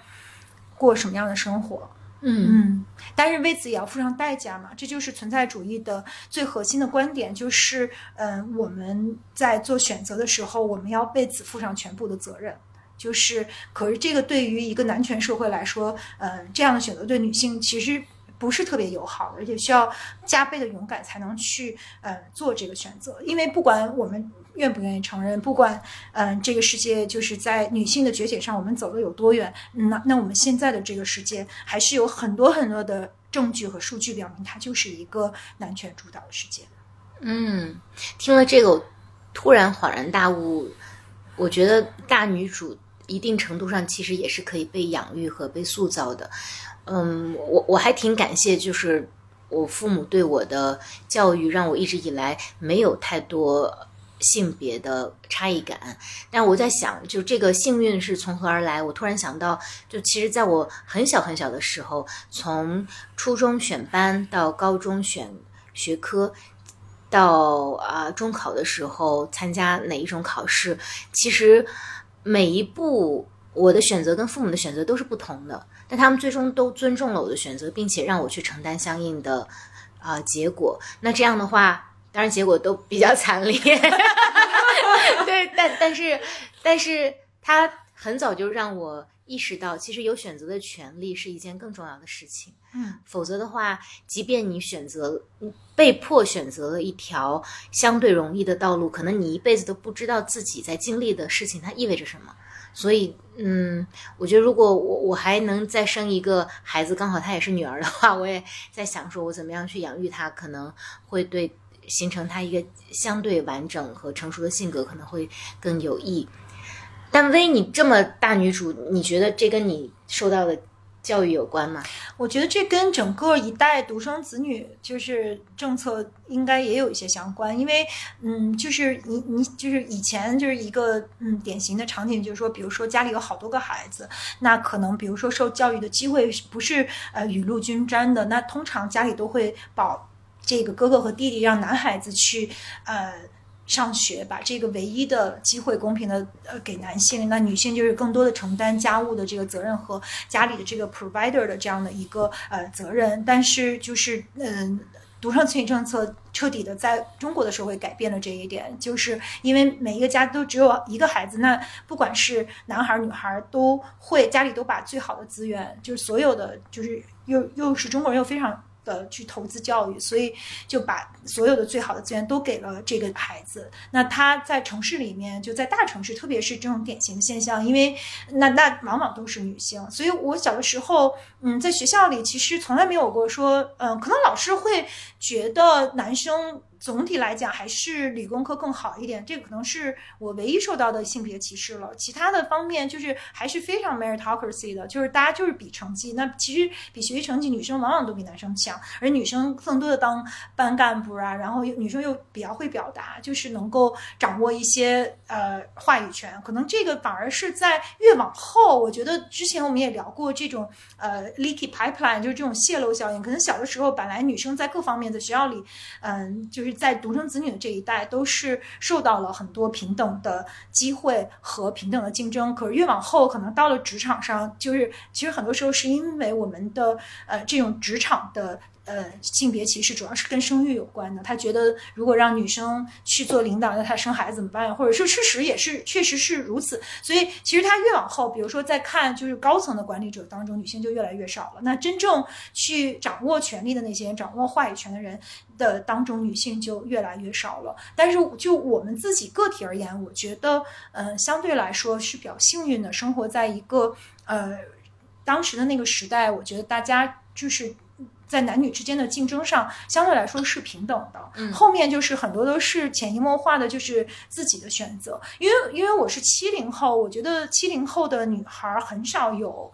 过什么样的生活，嗯。嗯，但是为此也要付上代价嘛，这就是存在主义的最核心的观点，就是嗯我们在做选择的时候，我们要为此负上全部的责任，就是可是这个对于一个男权社会来说，嗯这样的选择对女性其实。不是特别友好的，而且需要加倍的勇敢才能去呃做这个选择。因为不管我们愿不愿意承认，不管嗯这个世界就是在女性的觉醒上我们走的有多远，那那我们现在的这个世界还是有很多很多的证据和数据表明它就是一个男权主导的世界。嗯，听了这个，我突然恍然大悟，我觉得大女主一定程度上其实也是可以被养育和被塑造的。嗯，我我还挺感谢，就是我父母对我的教育，让我一直以来没有太多性别的差异感。但我在想，就这个幸运是从何而来？我突然想到，就其实在我很小很小的时候，从初中选班到高中选学科，到啊中考的时候参加哪一种考试，其实每一步我的选择跟父母的选择都是不同的。但他们最终都尊重了我的选择，并且让我去承担相应的啊结果。那这样的话，当然结果都比较惨烈。对，但但是但是他很早就让我意识到，其实有选择的权利是一件更重要的事情。嗯，否则的话，即便你选择被迫选择了一条相对容易的道路，可能你一辈子都不知道自己在经历的事情它意味着什么。所以，嗯，我觉得如果我我还能再生一个孩子，刚好她也是女儿的话，我也在想说，我怎么样去养育她，可能会对形成她一个相对完整和成熟的性格可能会更有益。但薇，你这么大女主，你觉得这跟你受到的？教育有关吗？我觉得这跟整个一代独生子女就是政策应该也有一些相关，因为嗯，就是你你就是以前就是一个嗯典型的场景，就是说，比如说家里有好多个孩子，那可能比如说受教育的机会不是呃雨露均沾的，那通常家里都会保这个哥哥和弟弟，让男孩子去呃。上学把这个唯一的机会公平的呃给男性，那女性就是更多的承担家务的这个责任和家里的这个 provider 的这样的一个呃责任。但是就是嗯，独生子女政策彻底的在中国的社会改变了这一点，就是因为每一个家都只有一个孩子，那不管是男孩女孩都会家里都把最好的资源，就是所有的就是又又是中国人又非常。的去投资教育，所以就把所有的最好的资源都给了这个孩子。那他在城市里面，就在大城市，特别是这种典型的现象，因为那那往往都是女性。所以我小的时候，嗯，在学校里其实从来没有过说，嗯，可能老师会觉得男生。总体来讲，还是理工科更好一点。这个可能是我唯一受到的性别歧视了。其他的方面，就是还是非常 meritocracy 的，就是大家就是比成绩。那其实比学习成绩，女生往往都比男生强，而女生更多的当班干部啊，然后女生又比较会表达，就是能够掌握一些呃话语权。可能这个反而是在越往后，我觉得之前我们也聊过这种呃 leaky pipeline，就是这种泄漏效应。可能小的时候本来女生在各方面的学校里，嗯，就是。在独生子女的这一代，都是受到了很多平等的机会和平等的竞争。可是越往后，可能到了职场上，就是其实很多时候是因为我们的呃这种职场的呃，性别歧视主要是跟生育有关的。他觉得，如果让女生去做领导，那她生孩子怎么办？或者是事实也是，确实是如此。所以，其实他越往后，比如说在看就是高层的管理者当中，女性就越来越少了。那真正去掌握权力的那些，掌握话语权的人的当中，女性就越来越少了。但是，就我们自己个体而言，我觉得，嗯，相对来说是比较幸运的，生活在一个呃当时的那个时代，我觉得大家就是。在男女之间的竞争上，相对来说是平等的。嗯，后面就是很多都是潜移默化的，就是自己的选择。因为因为我是七零后，我觉得七零后的女孩很少有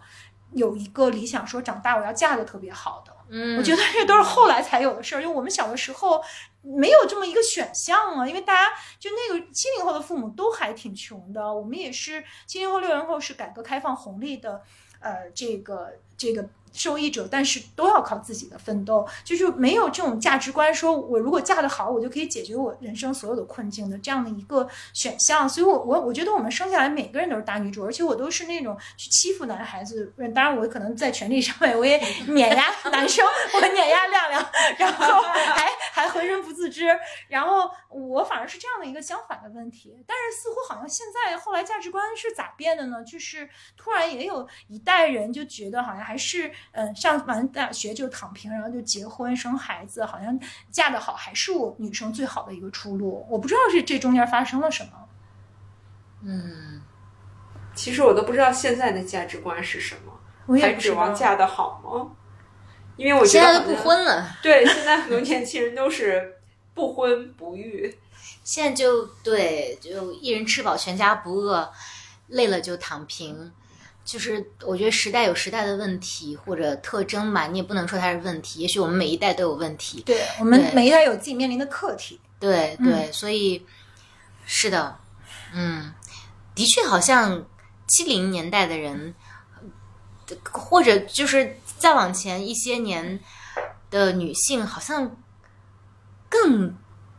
有一个理想，说长大我要嫁的特别好的。嗯，我觉得这都是后来才有的事儿，因为我们小的时候没有这么一个选项啊。因为大家就那个七零后的父母都还挺穷的，我们也是七零后、六零后是改革开放红利的，呃，这个这个。受益者，但是都要靠自己的奋斗，就是没有这种价值观，说我如果嫁得好，我就可以解决我人生所有的困境的这样的一个选项。所以，我我我觉得我们生下来每个人都是大女主，而且我都是那种去欺负男孩子。当然，我可能在权力上面我也碾压 男生，我碾压亮亮，然后 还还浑身不自知。然后我反而是这样的一个相反的问题。但是似乎好像现在后来价值观是咋变的呢？就是突然也有一代人就觉得好像还是。嗯，上完大学就躺平，然后就结婚生孩子，好像嫁得好还是我女生最好的一个出路。我不知道是这中间发生了什么。嗯，其实我都不知道现在的价值观是什么，我也还指望嫁得好吗？因为我觉得现在都不婚了。对，现在很多年轻人都是不婚不育。现在就对，就一人吃饱全家不饿，累了就躺平。就是我觉得时代有时代的问题或者特征嘛，你也不能说它是问题。也许我们每一代都有问题，对我们每一代有自己面临的课题。对对，所以是的，嗯，的确好像七零年代的人，或者就是再往前一些年的女性，好像更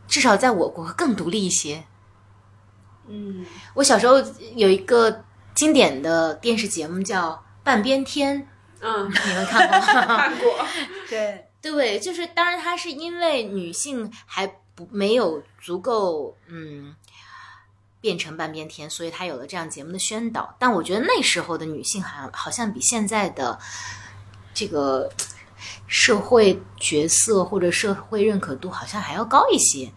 至少在我国更独立一些。嗯，我小时候有一个。经典的电视节目叫《半边天》，嗯，你们看过吗？看过。对 对，就是当然，它是因为女性还不没有足够嗯变成半边天，所以它有了这样节目的宣导。但我觉得那时候的女性好像好像比现在的这个社会角色或者社会认可度好像还要高一些，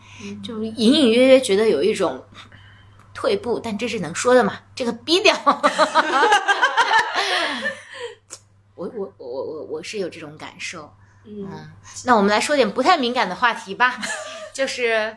就隐隐约约觉得有一种。退步，但这是能说的嘛？这个逼掉。我我我我我是有这种感受。嗯，那我们来说点不太敏感的话题吧。就是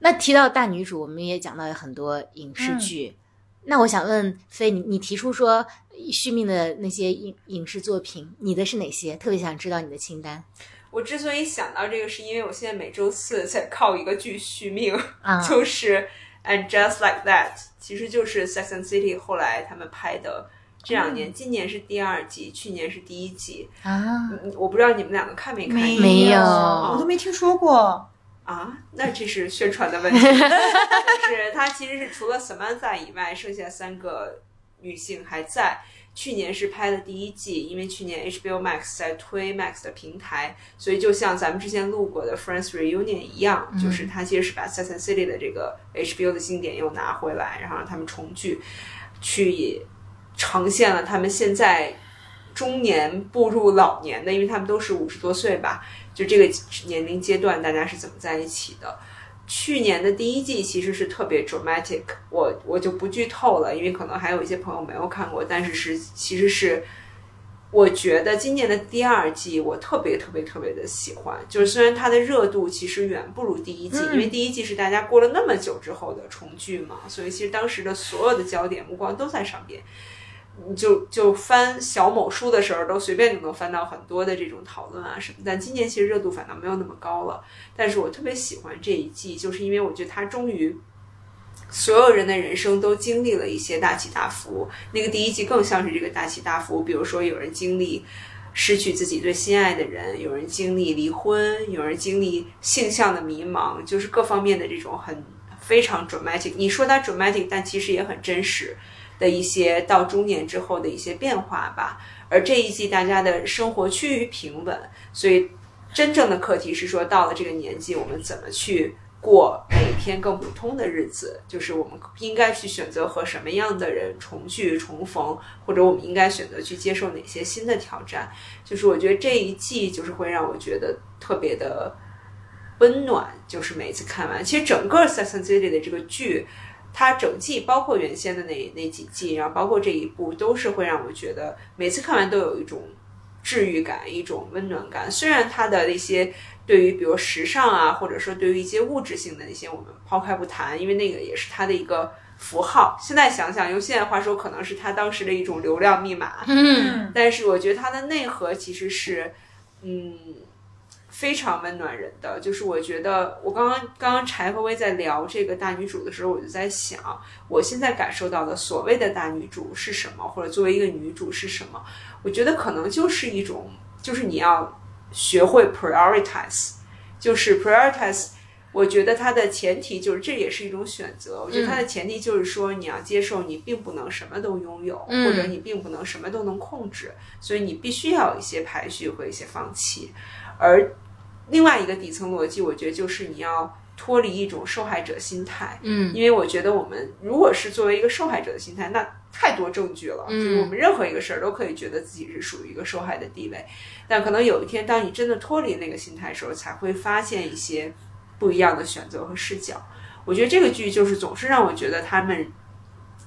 那提到大女主，我们也讲到了很多影视剧。那我想问飞，你你提出说续命的那些影影视作品，你的是哪些？特别想知道你的清单。我之所以想到这个，是因为我现在每周四在靠一个剧续命，啊、就是。And just like that，其实就是《Sex and City》后来他们拍的这两年，今年是第二季，去年是第一季啊。我不知道你们两个看没看？没有，我都没听说过啊。那这是宣传的问题。就是它其实是除了 Samantha 以外，剩下三个女性还在。去年是拍的第一季，因为去年 HBO Max 在推 Max 的平台，所以就像咱们之前录过的 Friends Reunion 一样，就是它其实是把 Sex and City 的这个 HBO 的经典又拿回来，然后让他们重聚，去呈现了他们现在中年步入老年的，因为他们都是五十多岁吧，就这个年龄阶段大家是怎么在一起的。去年的第一季其实是特别 dramatic，我我就不剧透了，因为可能还有一些朋友没有看过。但是是其实是，我觉得今年的第二季我特别特别特别的喜欢。就是虽然它的热度其实远不如第一季，因为第一季是大家过了那么久之后的重聚嘛，所以其实当时的所有的焦点目光都在上边。就就翻小某书的时候，都随便就能翻到很多的这种讨论啊什么。但今年其实热度反倒没有那么高了。但是我特别喜欢这一季，就是因为我觉得它终于所有人的人生都经历了一些大起大伏。那个第一季更像是这个大起大伏，比如说有人经历失去自己最心爱的人，有人经历离婚，有人经历性向的迷茫，就是各方面的这种很非常 dramatic。你说它 dramatic，但其实也很真实。的一些到中年之后的一些变化吧，而这一季大家的生活趋于平稳，所以真正的课题是说，到了这个年纪，我们怎么去过每天更普通的日子？就是我们应该去选择和什么样的人重聚、重逢，或者我们应该选择去接受哪些新的挑战？就是我觉得这一季就是会让我觉得特别的温暖。就是每次看完，其实整个《Sex and City》的这个剧。它整季包括原先的那那几季，然后包括这一部，都是会让我觉得每次看完都有一种治愈感，一种温暖感。虽然它的那些对于比如时尚啊，或者说对于一些物质性的那些，我们抛开不谈，因为那个也是它的一个符号。现在想想，用现在话说，可能是它当时的一种流量密码。嗯，但是我觉得它的内核其实是，嗯。非常温暖人的，就是我觉得，我刚刚刚刚柴和薇在聊这个大女主的时候，我就在想，我现在感受到的所谓的大女主是什么，或者作为一个女主是什么？我觉得可能就是一种，就是你要学会 prioritize，就是 prioritize。我觉得它的前提就是这也是一种选择。我觉得它的前提就是说，你要接受你并不能什么都拥有，或者你并不能什么都能控制，所以你必须要有一些排序和一些放弃，而。另外一个底层逻辑，我觉得就是你要脱离一种受害者心态，嗯，因为我觉得我们如果是作为一个受害者的心态，那太多证据了，就是我们任何一个事儿都可以觉得自己是属于一个受害的地位，但可能有一天，当你真的脱离那个心态的时候，才会发现一些不一样的选择和视角。我觉得这个剧就是总是让我觉得他们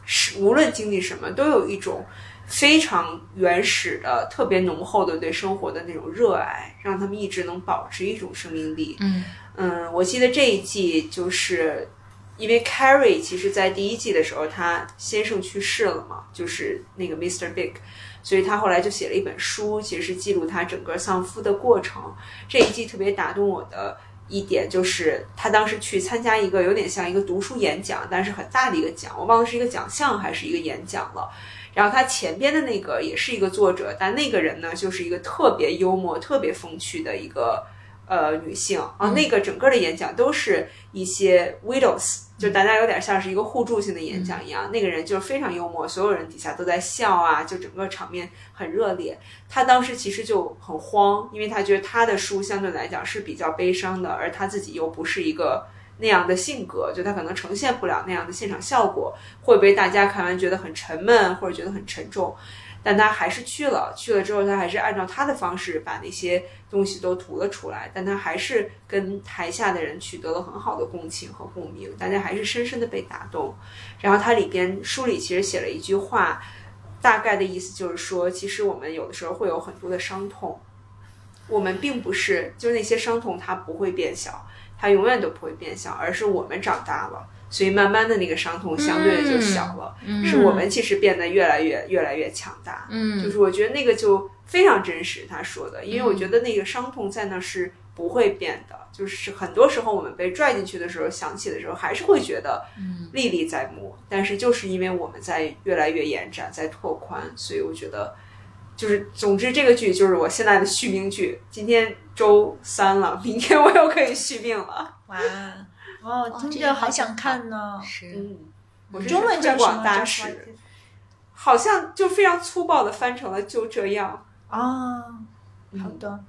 是无论经历什么，都有一种。非常原始的、特别浓厚的对生活的那种热爱，让他们一直能保持一种生命力。嗯嗯，我记得这一季就是因为 Carrie，其实在第一季的时候，他先生去世了嘛，就是那个 Mr. Big，所以他后来就写了一本书，其实是记录他整个丧夫的过程。这一季特别打动我的一点就是，他当时去参加一个有点像一个读书演讲，但是很大的一个奖，我忘了是一个奖项还是一个演讲了。然后他前边的那个也是一个作者，但那个人呢，就是一个特别幽默、特别风趣的一个呃女性啊。那个整个的演讲都是一些 widows，就大家有点像是一个互助性的演讲一样。那个人就是非常幽默，所有人底下都在笑啊，就整个场面很热烈。他当时其实就很慌，因为他觉得他的书相对来讲是比较悲伤的，而他自己又不是一个。那样的性格，就他可能呈现不了那样的现场效果，会被大家看完觉得很沉闷，或者觉得很沉重。但他还是去了，去了之后，他还是按照他的方式把那些东西都涂了出来。但他还是跟台下的人取得了很好的共情和共鸣，大家还是深深的被打动。然后他里边书里其实写了一句话，大概的意思就是说，其实我们有的时候会有很多的伤痛，我们并不是，就是那些伤痛它不会变小。它永远都不会变小，而是我们长大了，所以慢慢的那个伤痛相对的就小了。是我们其实变得越来越越来越强大。嗯，就是我觉得那个就非常真实，他说的，因为我觉得那个伤痛在那是不会变的。就是很多时候我们被拽进去的时候，想起的时候还是会觉得历历在目。但是就是因为我们在越来越延展，在拓宽，所以我觉得。就是，总之这个剧就是我现在的续命剧。今天周三了，明天我又可以续命了。哇，哦，听着好想看呢。是，嗯，中文叫什大使，好像就非常粗暴的翻成了就这样。啊，好的。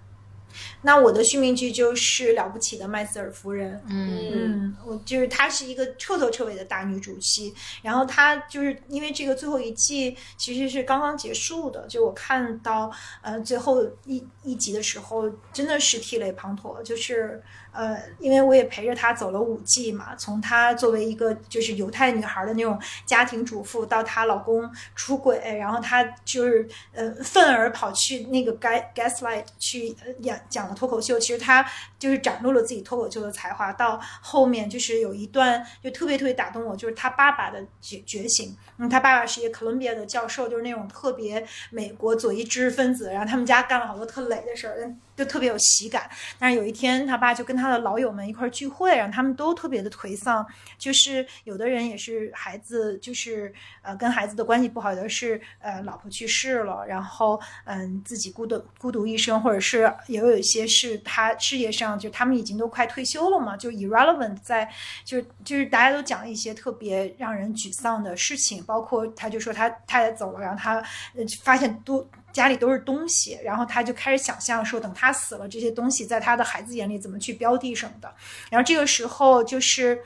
那我的续命剧就是了不起的麦瑟尔夫人。嗯，我就是她是一个彻头彻尾的大女主戏，然后她就是因为这个最后一季其实是刚刚结束的，就我看到呃最后一一集的时候，真的是涕泪滂沱，就是。呃，因为我也陪着她走了五季嘛，从她作为一个就是犹太女孩的那种家庭主妇，到她老公出轨，然后她就是呃愤而跑去那个 Gaslight 去演讲了脱口秀，其实她就是展露了自己脱口秀的才华。到后面就是有一段就特别特别打动我，就是她爸爸的觉觉醒。嗯，她爸爸是一个哥伦比亚的教授，就是那种特别美国左翼知识分子，然后他们家干了好多特雷的事儿。就特别有喜感，但是有一天他爸就跟他的老友们一块聚会，然后他们都特别的颓丧，就是有的人也是孩子，就是呃跟孩子的关系不好，有的是呃老婆去世了，然后嗯自己孤独孤独一生，或者是也有一些是他事业上就他们已经都快退休了嘛，就 irrelevant 在就就是大家都讲一些特别让人沮丧的事情，包括他就说他太太走了，然后他发现多。家里都是东西，然后他就开始想象说，等他死了，这些东西在他的孩子眼里怎么去标的什么的。然后这个时候就是。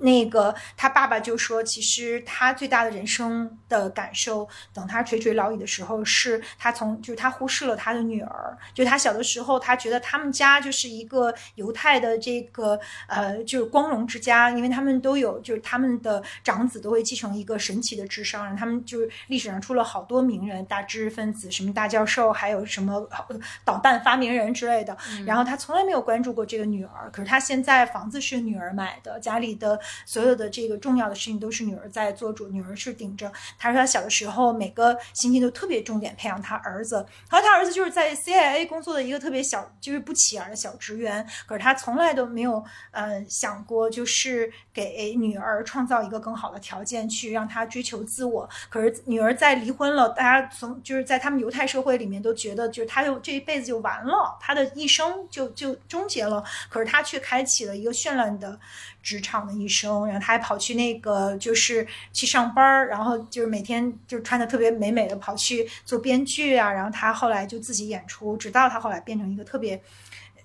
那个他爸爸就说，其实他最大的人生的感受，等他垂垂老矣的时候，是他从就是他忽视了他的女儿。就他小的时候，他觉得他们家就是一个犹太的这个呃，就是光荣之家，因为他们都有就是他们的长子都会继承一个神奇的智商，然后他们就是历史上出了好多名人、大知识分子，什么大教授，还有什么呃导弹发明人之类的。然后他从来没有关注过这个女儿，可是他现在房子是女儿买的，家里的。所有的这个重要的事情都是女儿在做主，女儿是顶着。他说他小的时候每个星期都特别重点培养他儿子，然后他儿子就是在 CIA 工作的一个特别小，就是不起眼的小职员。可是他从来都没有呃想过，就是给女儿创造一个更好的条件，去让她追求自我。可是女儿在离婚了，大家从就是在他们犹太社会里面都觉得，就是他就这一辈子就完了，他的一生就就终结了。可是他却开启了一个绚烂的。职场的一生，生然后他还跑去那个，就是去上班儿，然后就是每天就穿的特别美美的跑去做编剧啊，然后他后来就自己演出，直到他后来变成一个特别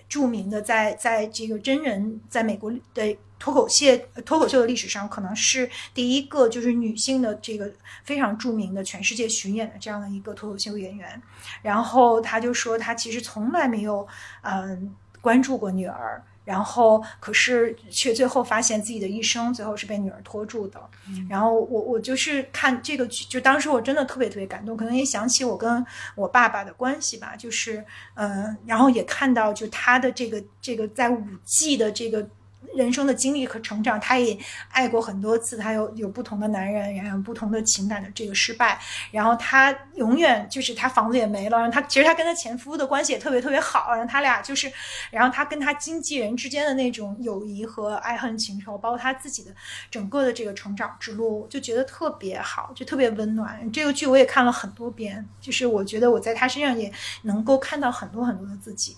著名的，在在这个真人在美国的脱口秀脱口秀的历史上，可能是第一个就是女性的这个非常著名的全世界巡演的这样的一个脱口秀演员。然后他就说，他其实从来没有嗯关注过女儿。然后，可是却最后发现自己的一生最后是被女儿拖住的。然后我我就是看这个剧，就当时我真的特别特别感动，可能也想起我跟我爸爸的关系吧。就是嗯，然后也看到就他的这个这个在五 G 的这个。人生的经历和成长，他也爱过很多次，他有有不同的男人，然后不同的情感的这个失败，然后他永远就是他房子也没了，然后他其实他跟他前夫的关系也特别特别好，然后他俩就是，然后他跟他经纪人之间的那种友谊和爱恨情仇，包括他自己的整个的这个成长之路，就觉得特别好，就特别温暖。这个剧我也看了很多遍，就是我觉得我在他身上也能够看到很多很多的自己。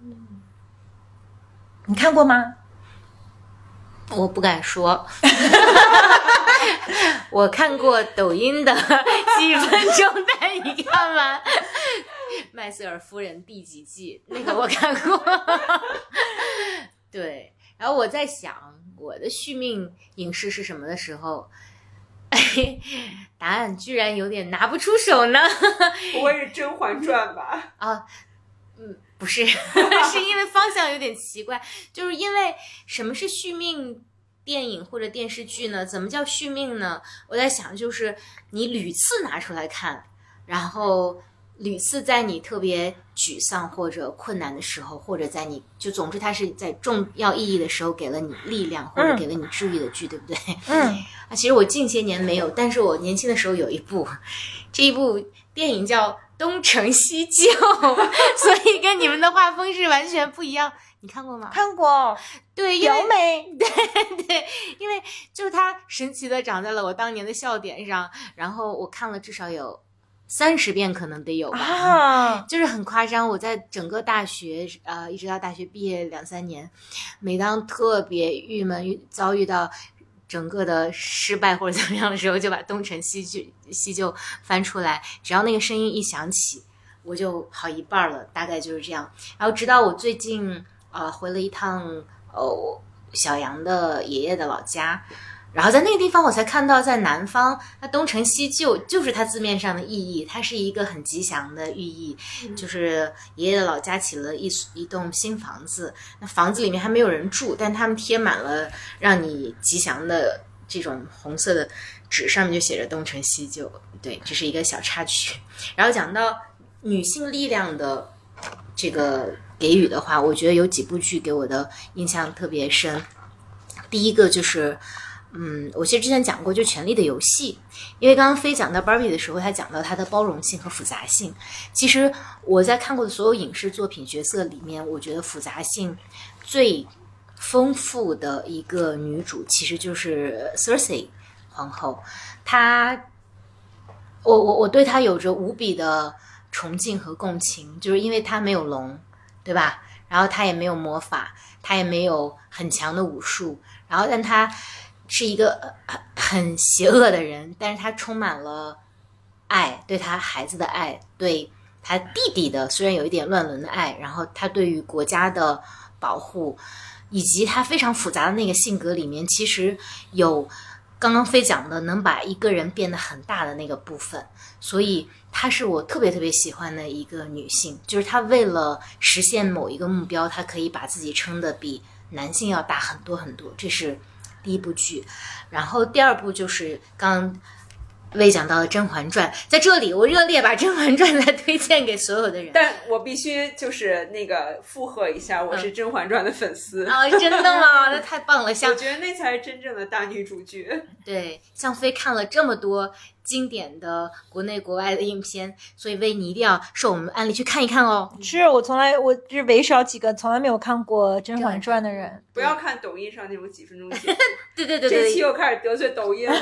嗯，你看过吗？我不敢说，我看过抖音的几分钟带你看完《麦瑟尔夫人》第几季，那个我看过。对，然后我在想我的续命影视是什么的时候，答案居然有点拿不出手呢。不会是《甄嬛传》吧？啊，嗯。不是，是因为方向有点奇怪，就是因为什么是续命电影或者电视剧呢？怎么叫续命呢？我在想，就是你屡次拿出来看，然后屡次在你特别沮丧或者困难的时候，或者在你就总之它是在重要意义的时候给了你力量或者给了你治愈的剧，对不对？嗯，啊，其实我近些年没有，但是我年轻的时候有一部，这一部电影叫。东成西就，所以跟你们的画风是完全不一样。你看过吗？看过，对，有美，对对，因为就是它神奇的长在了我当年的笑点上，然后我看了至少有三十遍，可能得有吧，就是很夸张。我在整个大学，呃，一直到大学毕业两三年，每当特别郁闷、遇遭遇到。整个的失败或者怎么样的时候，就把东成西就西就翻出来，只要那个声音一响起，我就好一半了，大概就是这样。然后直到我最近呃回了一趟哦小杨的爷爷的老家。然后在那个地方，我才看到，在南方，那东成西就就是它字面上的意义，它是一个很吉祥的寓意，就是爷爷的老家起了一一栋新房子，那房子里面还没有人住，但他们贴满了让你吉祥的这种红色的纸，上面就写着东成西就，对，这是一个小插曲。然后讲到女性力量的这个给予的话，我觉得有几部剧给我的印象特别深，第一个就是。嗯，我其实之前讲过，就《权力的游戏》，因为刚刚飞讲到 Barbie 的时候，他讲到它的包容性和复杂性。其实我在看过的所有影视作品角色里面，我觉得复杂性最丰富的一个女主，其实就是 Cersei 皇后。她，我我我对她有着无比的崇敬和共情，就是因为她没有龙，对吧？然后她也没有魔法，她也没有很强的武术，然后但她。是一个很很邪恶的人，但是他充满了爱，对他孩子的爱，对他弟弟的虽然有一点乱伦的爱，然后他对于国家的保护，以及他非常复杂的那个性格里面，其实有刚刚飞讲的能把一个人变得很大的那个部分，所以她是我特别特别喜欢的一个女性，就是她为了实现某一个目标，她可以把自己撑得比男性要大很多很多，这是第一部剧。然后第二部就是刚未讲到的《甄嬛传》，在这里我热烈把《甄嬛传》再推荐给所有的人。但我必须就是那个附和一下，我是《甄嬛传》的粉丝。啊，真的吗？那太棒了！像我觉得那才是真正的大女主剧。对，向飞看了这么多经典的国内国外的影片，所以威你一定要受我们案例去看一看哦。是我从来我是唯少几个从来没有看过《甄嬛传》的人。不要看抖音上那种几分钟节目。对对对这期，又开始得罪抖音了。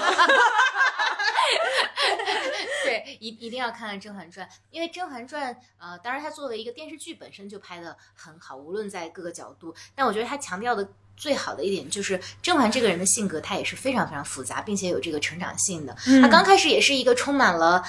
对，一一定要看看《甄嬛传》，因为《甄嬛传》呃，当然它作为一个电视剧本身就拍的很好，无论在各个角度，但我觉得它强调的。最好的一点就是甄嬛这个人的性格，她也是非常非常复杂，并且有这个成长性的。她刚开始也是一个充满了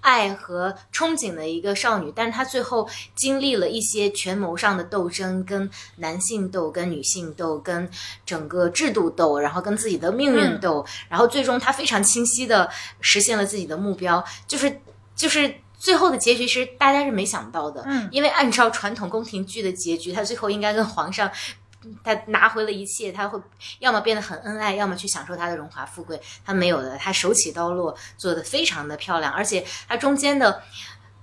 爱和憧憬的一个少女，但是她最后经历了一些权谋上的斗争，跟男性斗，跟女性斗，跟整个制度斗，然后跟自己的命运斗，然后最终她非常清晰的实现了自己的目标，就是就是。最后的结局是大家是没想到的，嗯因为按照传统宫廷剧的结局，她最后应该跟皇上他拿回了一切，他会要么变得很恩爱，要么去享受他的荣华富贵。他没有的，他手起刀落，做的非常的漂亮，而且他中间的《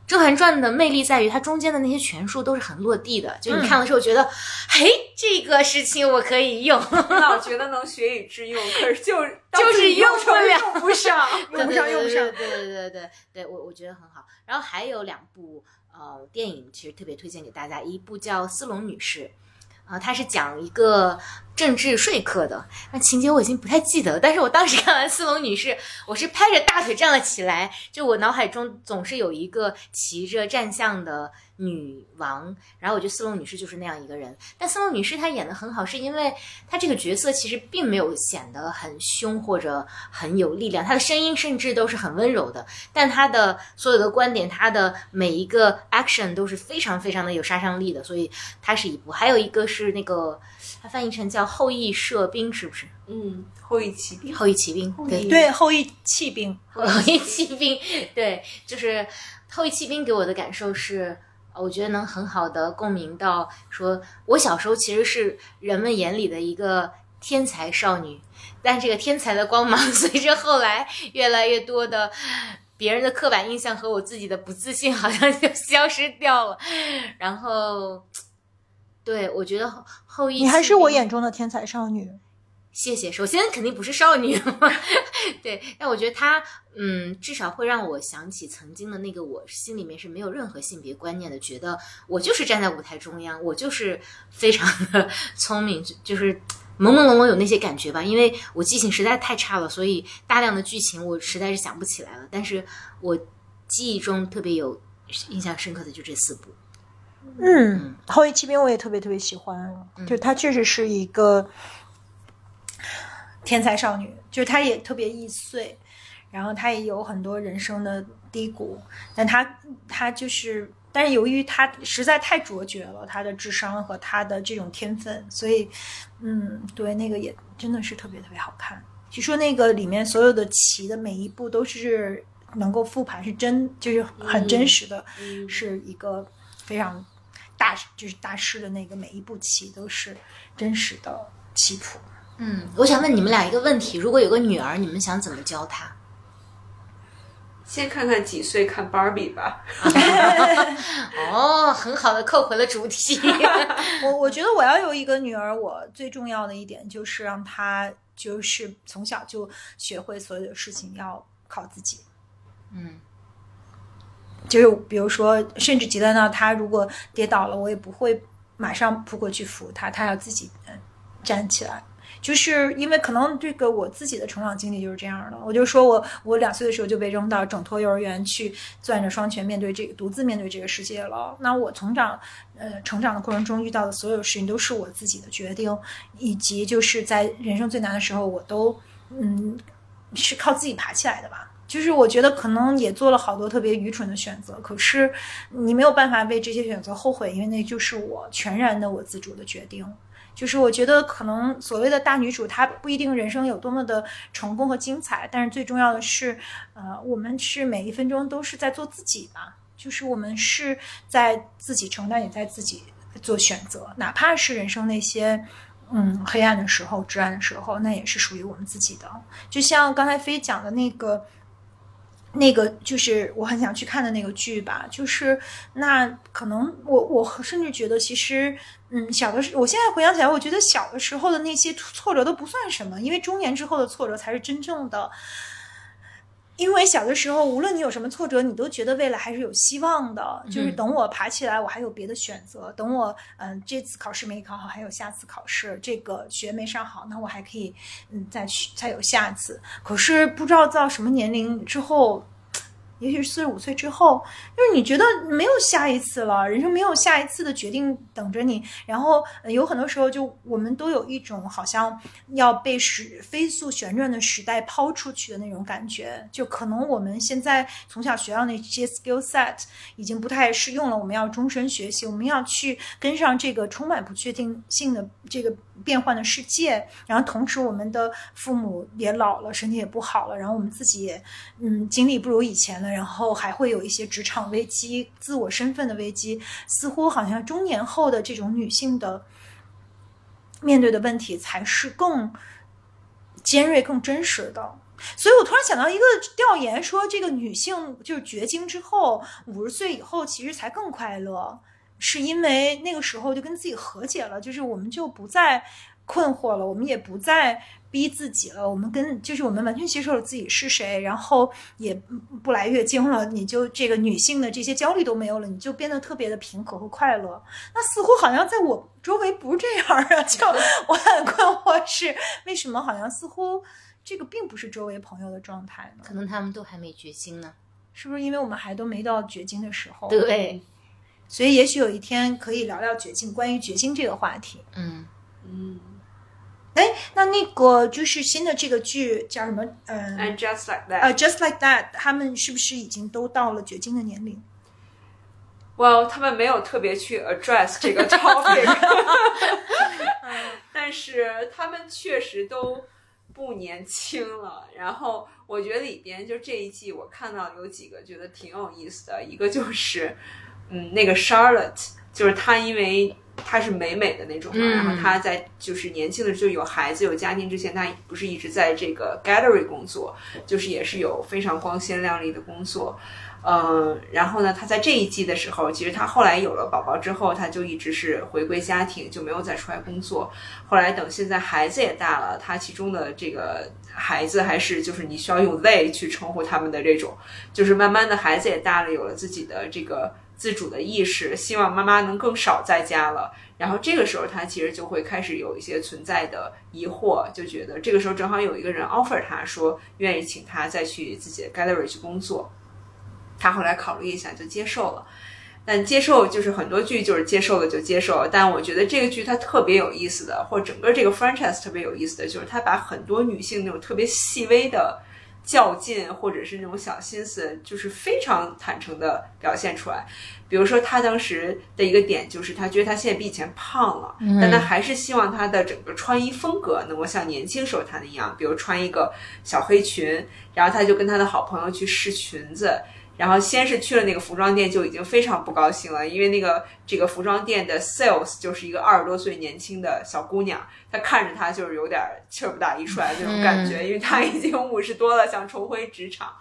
甄嬛传》的魅力在于，它中间的那些权术都是很落地的，就你看的时候觉得，嘿，这个事情我可以用，老觉得能学以致用，可是就 就是用不了用不上，用不上用不上对对对对对对，我我觉得很好。然后还有两部呃电影，其实特别推荐给大家，一部叫《斯隆女士》。啊、它是讲一个政治说客的，那情节我已经不太记得了，但是我当时 看完《斯隆女士》，我是拍着大腿站了起来，就我脑海中总是有一个骑着战象的女王，然后我觉得斯隆女士就是那样一个人。但斯隆女士她演的很好，是因为她这个角色其实并没有显得很凶或者很有力量，她的声音甚至都是很温柔的，但她的所有的观点，她的每一个 action 都是非常非常的有杀伤力的，所以它是一部。还有一个是那个，它翻译成叫《后羿射兵》，是不是？嗯，后羿骑兵。后羿骑兵，对对后羿弃兵，后羿弃 兵，对，就是后羿弃兵给我的感受是，呃我觉得能很好的共鸣到说，我小时候其实是人们眼里的一个天才少女，但这个天才的光芒 随着后来越来越多的。别人的刻板印象和我自己的不自信好像就消失掉了，然后，对我觉得后后羿你还是我眼中的天才少女。谢谢。首先肯定不是少女，对，但我觉得她，嗯，至少会让我想起曾经的那个我，心里面是没有任何性别观念的，觉得我就是站在舞台中央，我就是非常的 聪明，就就是朦朦胧胧有那些感觉吧。因为我记性实在太差了，所以大量的剧情我实在是想不起来了。但是我记忆中特别有印象深刻的就这四部。嗯，后裔骑兵我也特别特别喜欢，就它确实是一个天才少女，就是她也特别易碎，然后她也有很多人生的低谷，但她她就是，但是由于她实在太卓绝了，她的智商和她的这种天分，所以嗯，对那个也真的是特别特别好看。据说那个里面所有的棋的每一步都是能够复盘，是真就是很真实的，嗯是一个非常大就是大师的那个每一步棋都是真实的棋谱。嗯，我想问你们俩一个问题：如果有个女儿，你们想怎么教她？先看看几岁看芭比吧。哦，很好的扣回了主题。我我觉得我要有一个女儿，我最重要的一点就是让她就是从小就学会所有的事情要靠自己。嗯就是比如说，甚至极端到她如果跌倒了，我也不会马上扑过去扶她，她要自己嗯站起来。就是因为可能这个我自己的成长经历就是这样的，我就说我我两岁的时候就被扔到整托幼儿园去攥着双拳面对这个独自面对这个世界了。那我成长呃成长的过程中遇到的所有事情都是我自己的决定，以及就是在人生最难的时候，我都嗯是靠自己爬起来的吧。就是我觉得可能也做了好多特别愚蠢的选择，可是你没有办法为这些选择后悔，因为那就是我全然的我自主的决定。就是我觉得可能所谓的大女主，她不一定人生有多么的成功和精彩，但是最重要的是，呃，我们是每一分钟都是在做自己吧，就是我们是在自己承担，也在自己做选择，哪怕是人生那些。嗯，黑暗的时候，至暗的时候，那也是属于我们自己的。就像刚才飞讲的那个，那个就是我很想去看的那个剧吧。就是那可能我我甚至觉得，其实嗯，小的时，我现在回想起来，我觉得小的时候的那些挫折都不算什么，因为中年之后的挫折才是真正的。因为小的时候，无论你有什么挫折，你都觉得未来还是有希望的。就是等我爬起来，我还有别的选择。等我嗯，这次考试没考好，还有下次考试。这个学没上好，那我还可以嗯再去，再有下次。可是不知道到什么年龄之后。也许是四十五岁之后，就是你觉得没有下一次了，人生没有下一次的决定等着你。然后有很多时候，就我们都有一种好像要被时飞速旋转的时代抛出去的那种感觉。就可能我们现在从小学到那些 skill set 已经不太适用了，我们要终身学习，我们要去跟上这个充满不确定性的这个。变幻的世界，然后同时我们的父母也老了，身体也不好了，然后我们自己也嗯精力不如以前了，然后还会有一些职场危机、自我身份的危机，似乎好像中年后的这种女性的面对的问题才是更尖锐、更真实的。所以我突然想到一个调研，说这个女性就是绝经之后五十岁以后，其实才更快乐。是因为那个时候就跟自己和解了，就是我们就不再困惑了，我们也不再逼自己了，我们跟就是我们完全接受了自己是谁，然后也不来月经了，你就这个女性的这些焦虑都没有了，你就变得特别的平和和快乐。那似乎好像在我周围不是这样啊，就 我很困惑是为什么好像似乎这个并不是周围朋友的状态呢？可能他们都还没绝经呢，是不是因为我们还都没到绝经的时候？对。所以，也许有一天可以聊聊绝境，关于绝境这个话题。嗯嗯，哎，那那个就是新的这个剧叫什么？嗯，And just like that，呃，just like that，他们是不是已经都到了绝境的年龄？Well，他们没有特别去 address 这个 topic，但是他们确实都不年轻了。然后，我觉得里边就这一季，我看到有几个觉得挺有意思的，一个就是。嗯，那个 Charlotte 就是她，因为她是美美的那种嘛，然后她在就是年轻的时候有孩子有家庭之前，她不是一直在这个 Gallery 工作，就是也是有非常光鲜亮丽的工作。嗯，然后呢，她在这一季的时候，其实她后来有了宝宝之后，她就一直是回归家庭，就没有再出来工作。后来等现在孩子也大了，她其中的这个孩子还是就是你需要用 they 去称呼他们的这种，就是慢慢的孩子也大了，有了自己的这个。自主的意识，希望妈妈能更少在家了。然后这个时候，他其实就会开始有一些存在的疑惑，就觉得这个时候正好有一个人 offer 他说愿意请他再去自己的 gallery 去工作。他后来考虑一下就接受了。但接受就是很多剧就是接受了就接受了。但我觉得这个剧它特别有意思的，或整个这个 franchise 特别有意思的就是它把很多女性那种特别细微的。较劲，或者是那种小心思，就是非常坦诚的表现出来。比如说，他当时的一个点就是，他觉得他现在比以前胖了，但他还是希望他的整个穿衣风格能够像年轻时候他那样，比如穿一个小黑裙，然后他就跟他的好朋友去试裙子。然后先是去了那个服装店，就已经非常不高兴了，因为那个这个服装店的 sales 就是一个二十多岁年轻的小姑娘，她看着她就是有点气儿不打一处来那种感觉，因为她已经五十多了，想重回职场，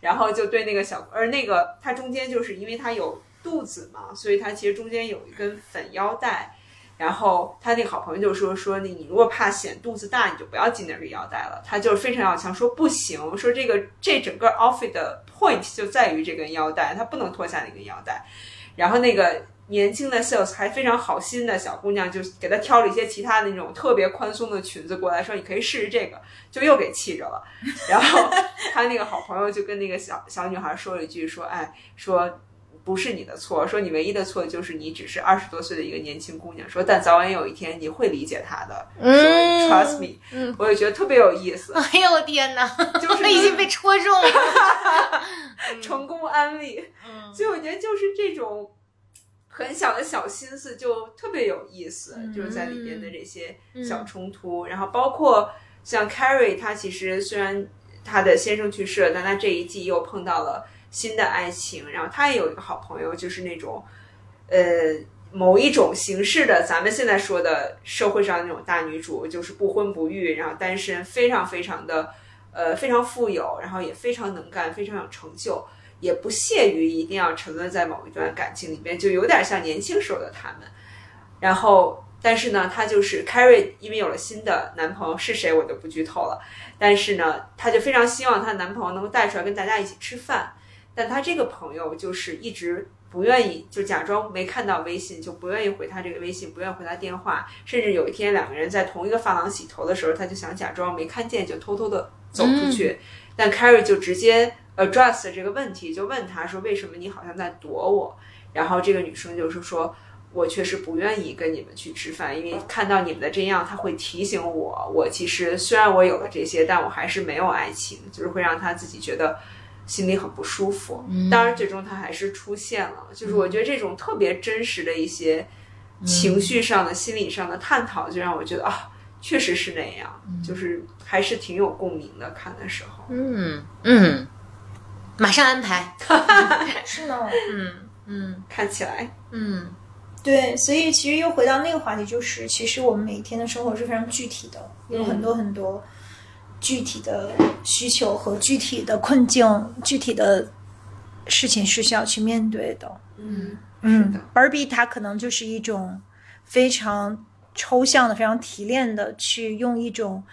然后就对那个小，而那个她中间就是因为她有肚子嘛，所以她其实中间有一根粉腰带。然后他那个好朋友就说说你如果怕显肚子大，你就不要系那个腰带了。他就非常要强，说不行，说这个这整个 outfit 的 point 就在于这根腰带，他不能脱下那根腰带。然后那个年轻的 sales 还非常好心的小姑娘就给他挑了一些其他的那种特别宽松的裙子过来，说你可以试试这个，就又给气着了。然后他那个好朋友就跟那个小小女孩说了一句，说哎说。不是你的错，说你唯一的错就是你只是二十多岁的一个年轻姑娘，说但早晚有一天你会理解他的，说嗯 trust me，嗯。我也觉得特别有意思，哎呦我天哪，就是我已经被戳中了。成功安利，嗯。所以我觉得就是这种很小的小心思就特别有意思，嗯。就是在里边的这些嗯小冲突，然后包括像 Carrie，她其实虽然她的先生去世了，但她这一季又碰到了新的爱情，然后她也有一个好朋友，就是那种呃。某一种形式的，咱们现在说的社会上那种大女主，就是不婚不育，然后单身，非常非常的，呃，非常富有，然后也非常能干，非常有成就。也不屑于一定要沉沦在某一段感情里面，就有点像年轻时候的他们。然后，但是呢，她就是 Carrie，因为有了新的男朋友，是谁我就不剧透了。但是呢，她就非常希望她男朋友能够带出来跟大家一起吃饭。但他这个朋友就是一直不愿意，就假装没看到微信，就不愿意回他这个微信，不愿意回他电话。甚至有一天两个人在同一个发廊洗头的时候，他就想假装没看见，就偷偷的走出去。但 Carrie 就直接 address 这个问题，就问他说：“为什么你好像在躲我？”然后这个女生就是说：“我确实不愿意跟你们去吃饭，因为看到你们的这样，他会提醒我，我其实虽然我有了这些，但我还是没有爱情，就是会让他自己觉得心里很不舒服。当然，最终他还是出现了。就是我觉得这种特别真实的一些情绪上的、心理上的探讨，就让我觉得啊。”确实是那样，就是还是挺有共鸣的。看的时候，嗯。嗯，马上安排。是呢，嗯。嗯。看起来，嗯。对，所以其实又回到那个话题，就是其实我们每一天的生活是非常具体的，有很多很多具体的需求和具体的困境、具体的事情是需要去面对的。嗯嗯而，Barbie 它可能就是一种非常抽象的、非常提炼的，去用一种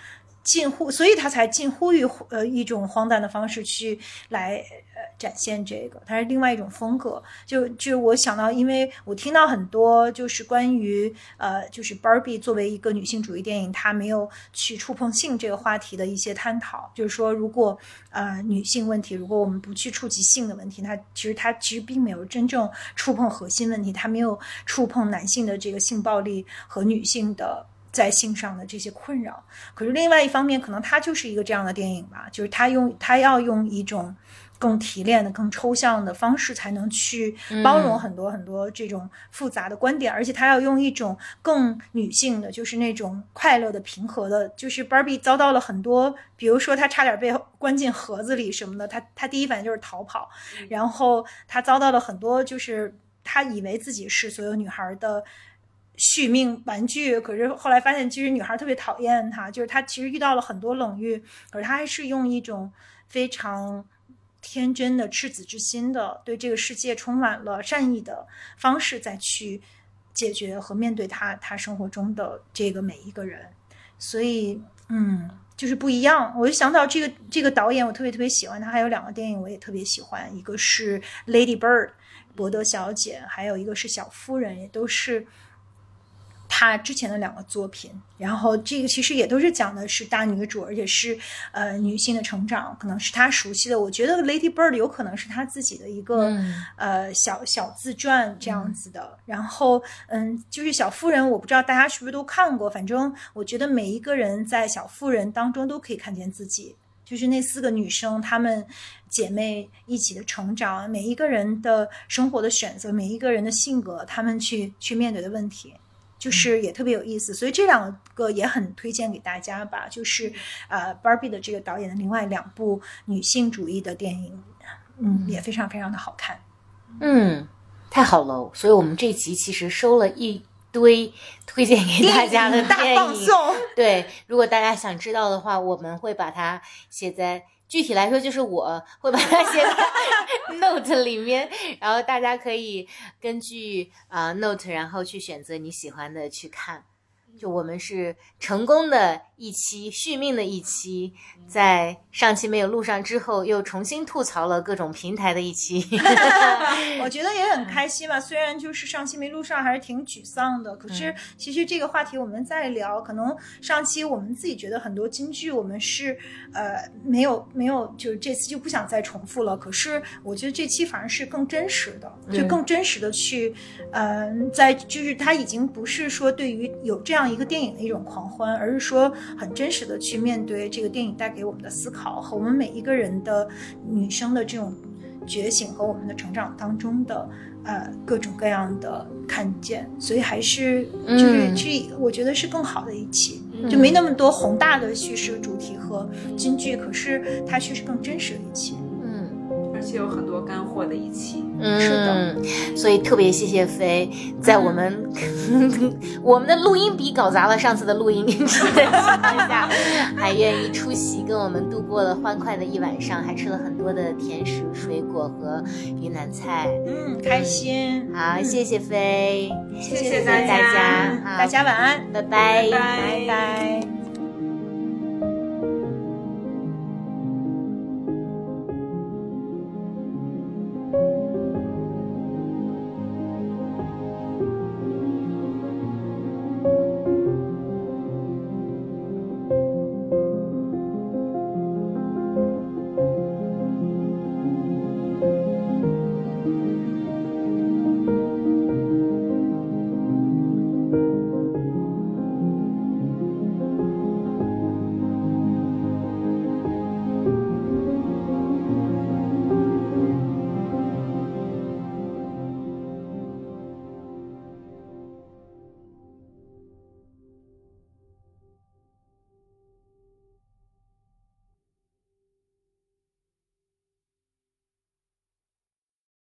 近乎，所以它才近乎于呃一种荒诞的方式去来呃展现这个，它是另外一种风格。就就我想到，因为我听到很多就是关于呃就是 Barbie 作为一个女性主义电影，它没有去触碰性这个话题的一些探讨，就是说如果呃女性问题，如果我们不去触及性的问题，它其实它其实并没有真正触碰核心问题，它没有触碰男性的这个性暴力和女性的。在性上的这些困扰，可是另外一方面，可能它就是一个这样的电影吧，就是它用它要用一种更提炼的、更抽象的方式，才能去包容很多很多这种复杂的观点，而且他要用一种更女性的，就是那种快乐的、平和的。就是 Barbie 遭到了很多，比如说她差点被关进盒子里什么的，她她第一反应就是逃跑，然后她遭到了很多，就是她以为自己是所有女孩的。续命玩具，可是后来发现，其实女孩特别讨厌他，就是他其实遇到了很多冷遇，可是他还是用一种非常天真的赤子之心的，对这个世界充满了善意的方式再去解决和面对他他生活中的这个每一个人，所以嗯，就是不一样。我就想到这个这个导演，我特别特别喜欢他，还有两个电影我也特别喜欢，一个是《Lady Bird》伯德小姐，还有一个是《小夫人》，也都是。他之前的两个作品，然后这个其实也都是讲的是大女主，而且是呃女性的成长，可能是她熟悉的。我觉得《Lady Bird》有可能是她自己的一个、嗯呃小小自传这样子的。然后嗯，就是小妇人，我不知道大家是不是都看过，反正我觉得每一个人在小妇人当中都可以看见自己。就是那四个女生，她们姐妹一起的成长，每一个人的生活的选择，每一个人的性格，她们去去面对的问题。就是也特别有意思，所以这两个也很推荐给大家吧。就是呃，Barbie 的这个导演的另外两部女性主义的电影，嗯，也非常非常的好看。嗯，太好了！所以我们这集其实收了一堆推荐给大家的大电影。放送，对，如果大家想知道的话，我们会把它写在。具体来说，就是我会把它写在 Note 里面，然后大家可以根据啊、呃 Note，然后去选择你喜欢的去看。就我们是成功的一期续命的一期，在上期没有录上之后，又重新吐槽了各种平台的一期。我觉得也很开心吧，虽然就是上期没录上，还是挺沮丧的。可是其实这个话题我们再聊，可能上期我们自己觉得很多金句我们是呃没有没有，就是这次就不想再重复了。可是我觉得这期反而是更真实的，就更真实的去，嗯、在就是它已经不是说对于有这样一个电影的一种狂欢，而是说很真实的去面对这个电影带给我们的思考和我们每一个人的女生的这种觉醒和我们的成长当中的呃各种各样的看见，所以还是就是嗯这、我觉得是更好的一期，就没那么多宏大的叙事主题和金句，可是它却是更真实的一期。嗯而且有很多干货的一期。嗯，是的，所以特别谢谢飞，在我们、我们的录音笔搞砸了上次的录音的情况下，还愿意出席，跟我们度过了欢快的一晚上，还吃了很多的甜食、水果和云南菜。嗯，开心。好，嗯谢谢飞，谢谢大大家，大家晚安，拜拜拜拜拜。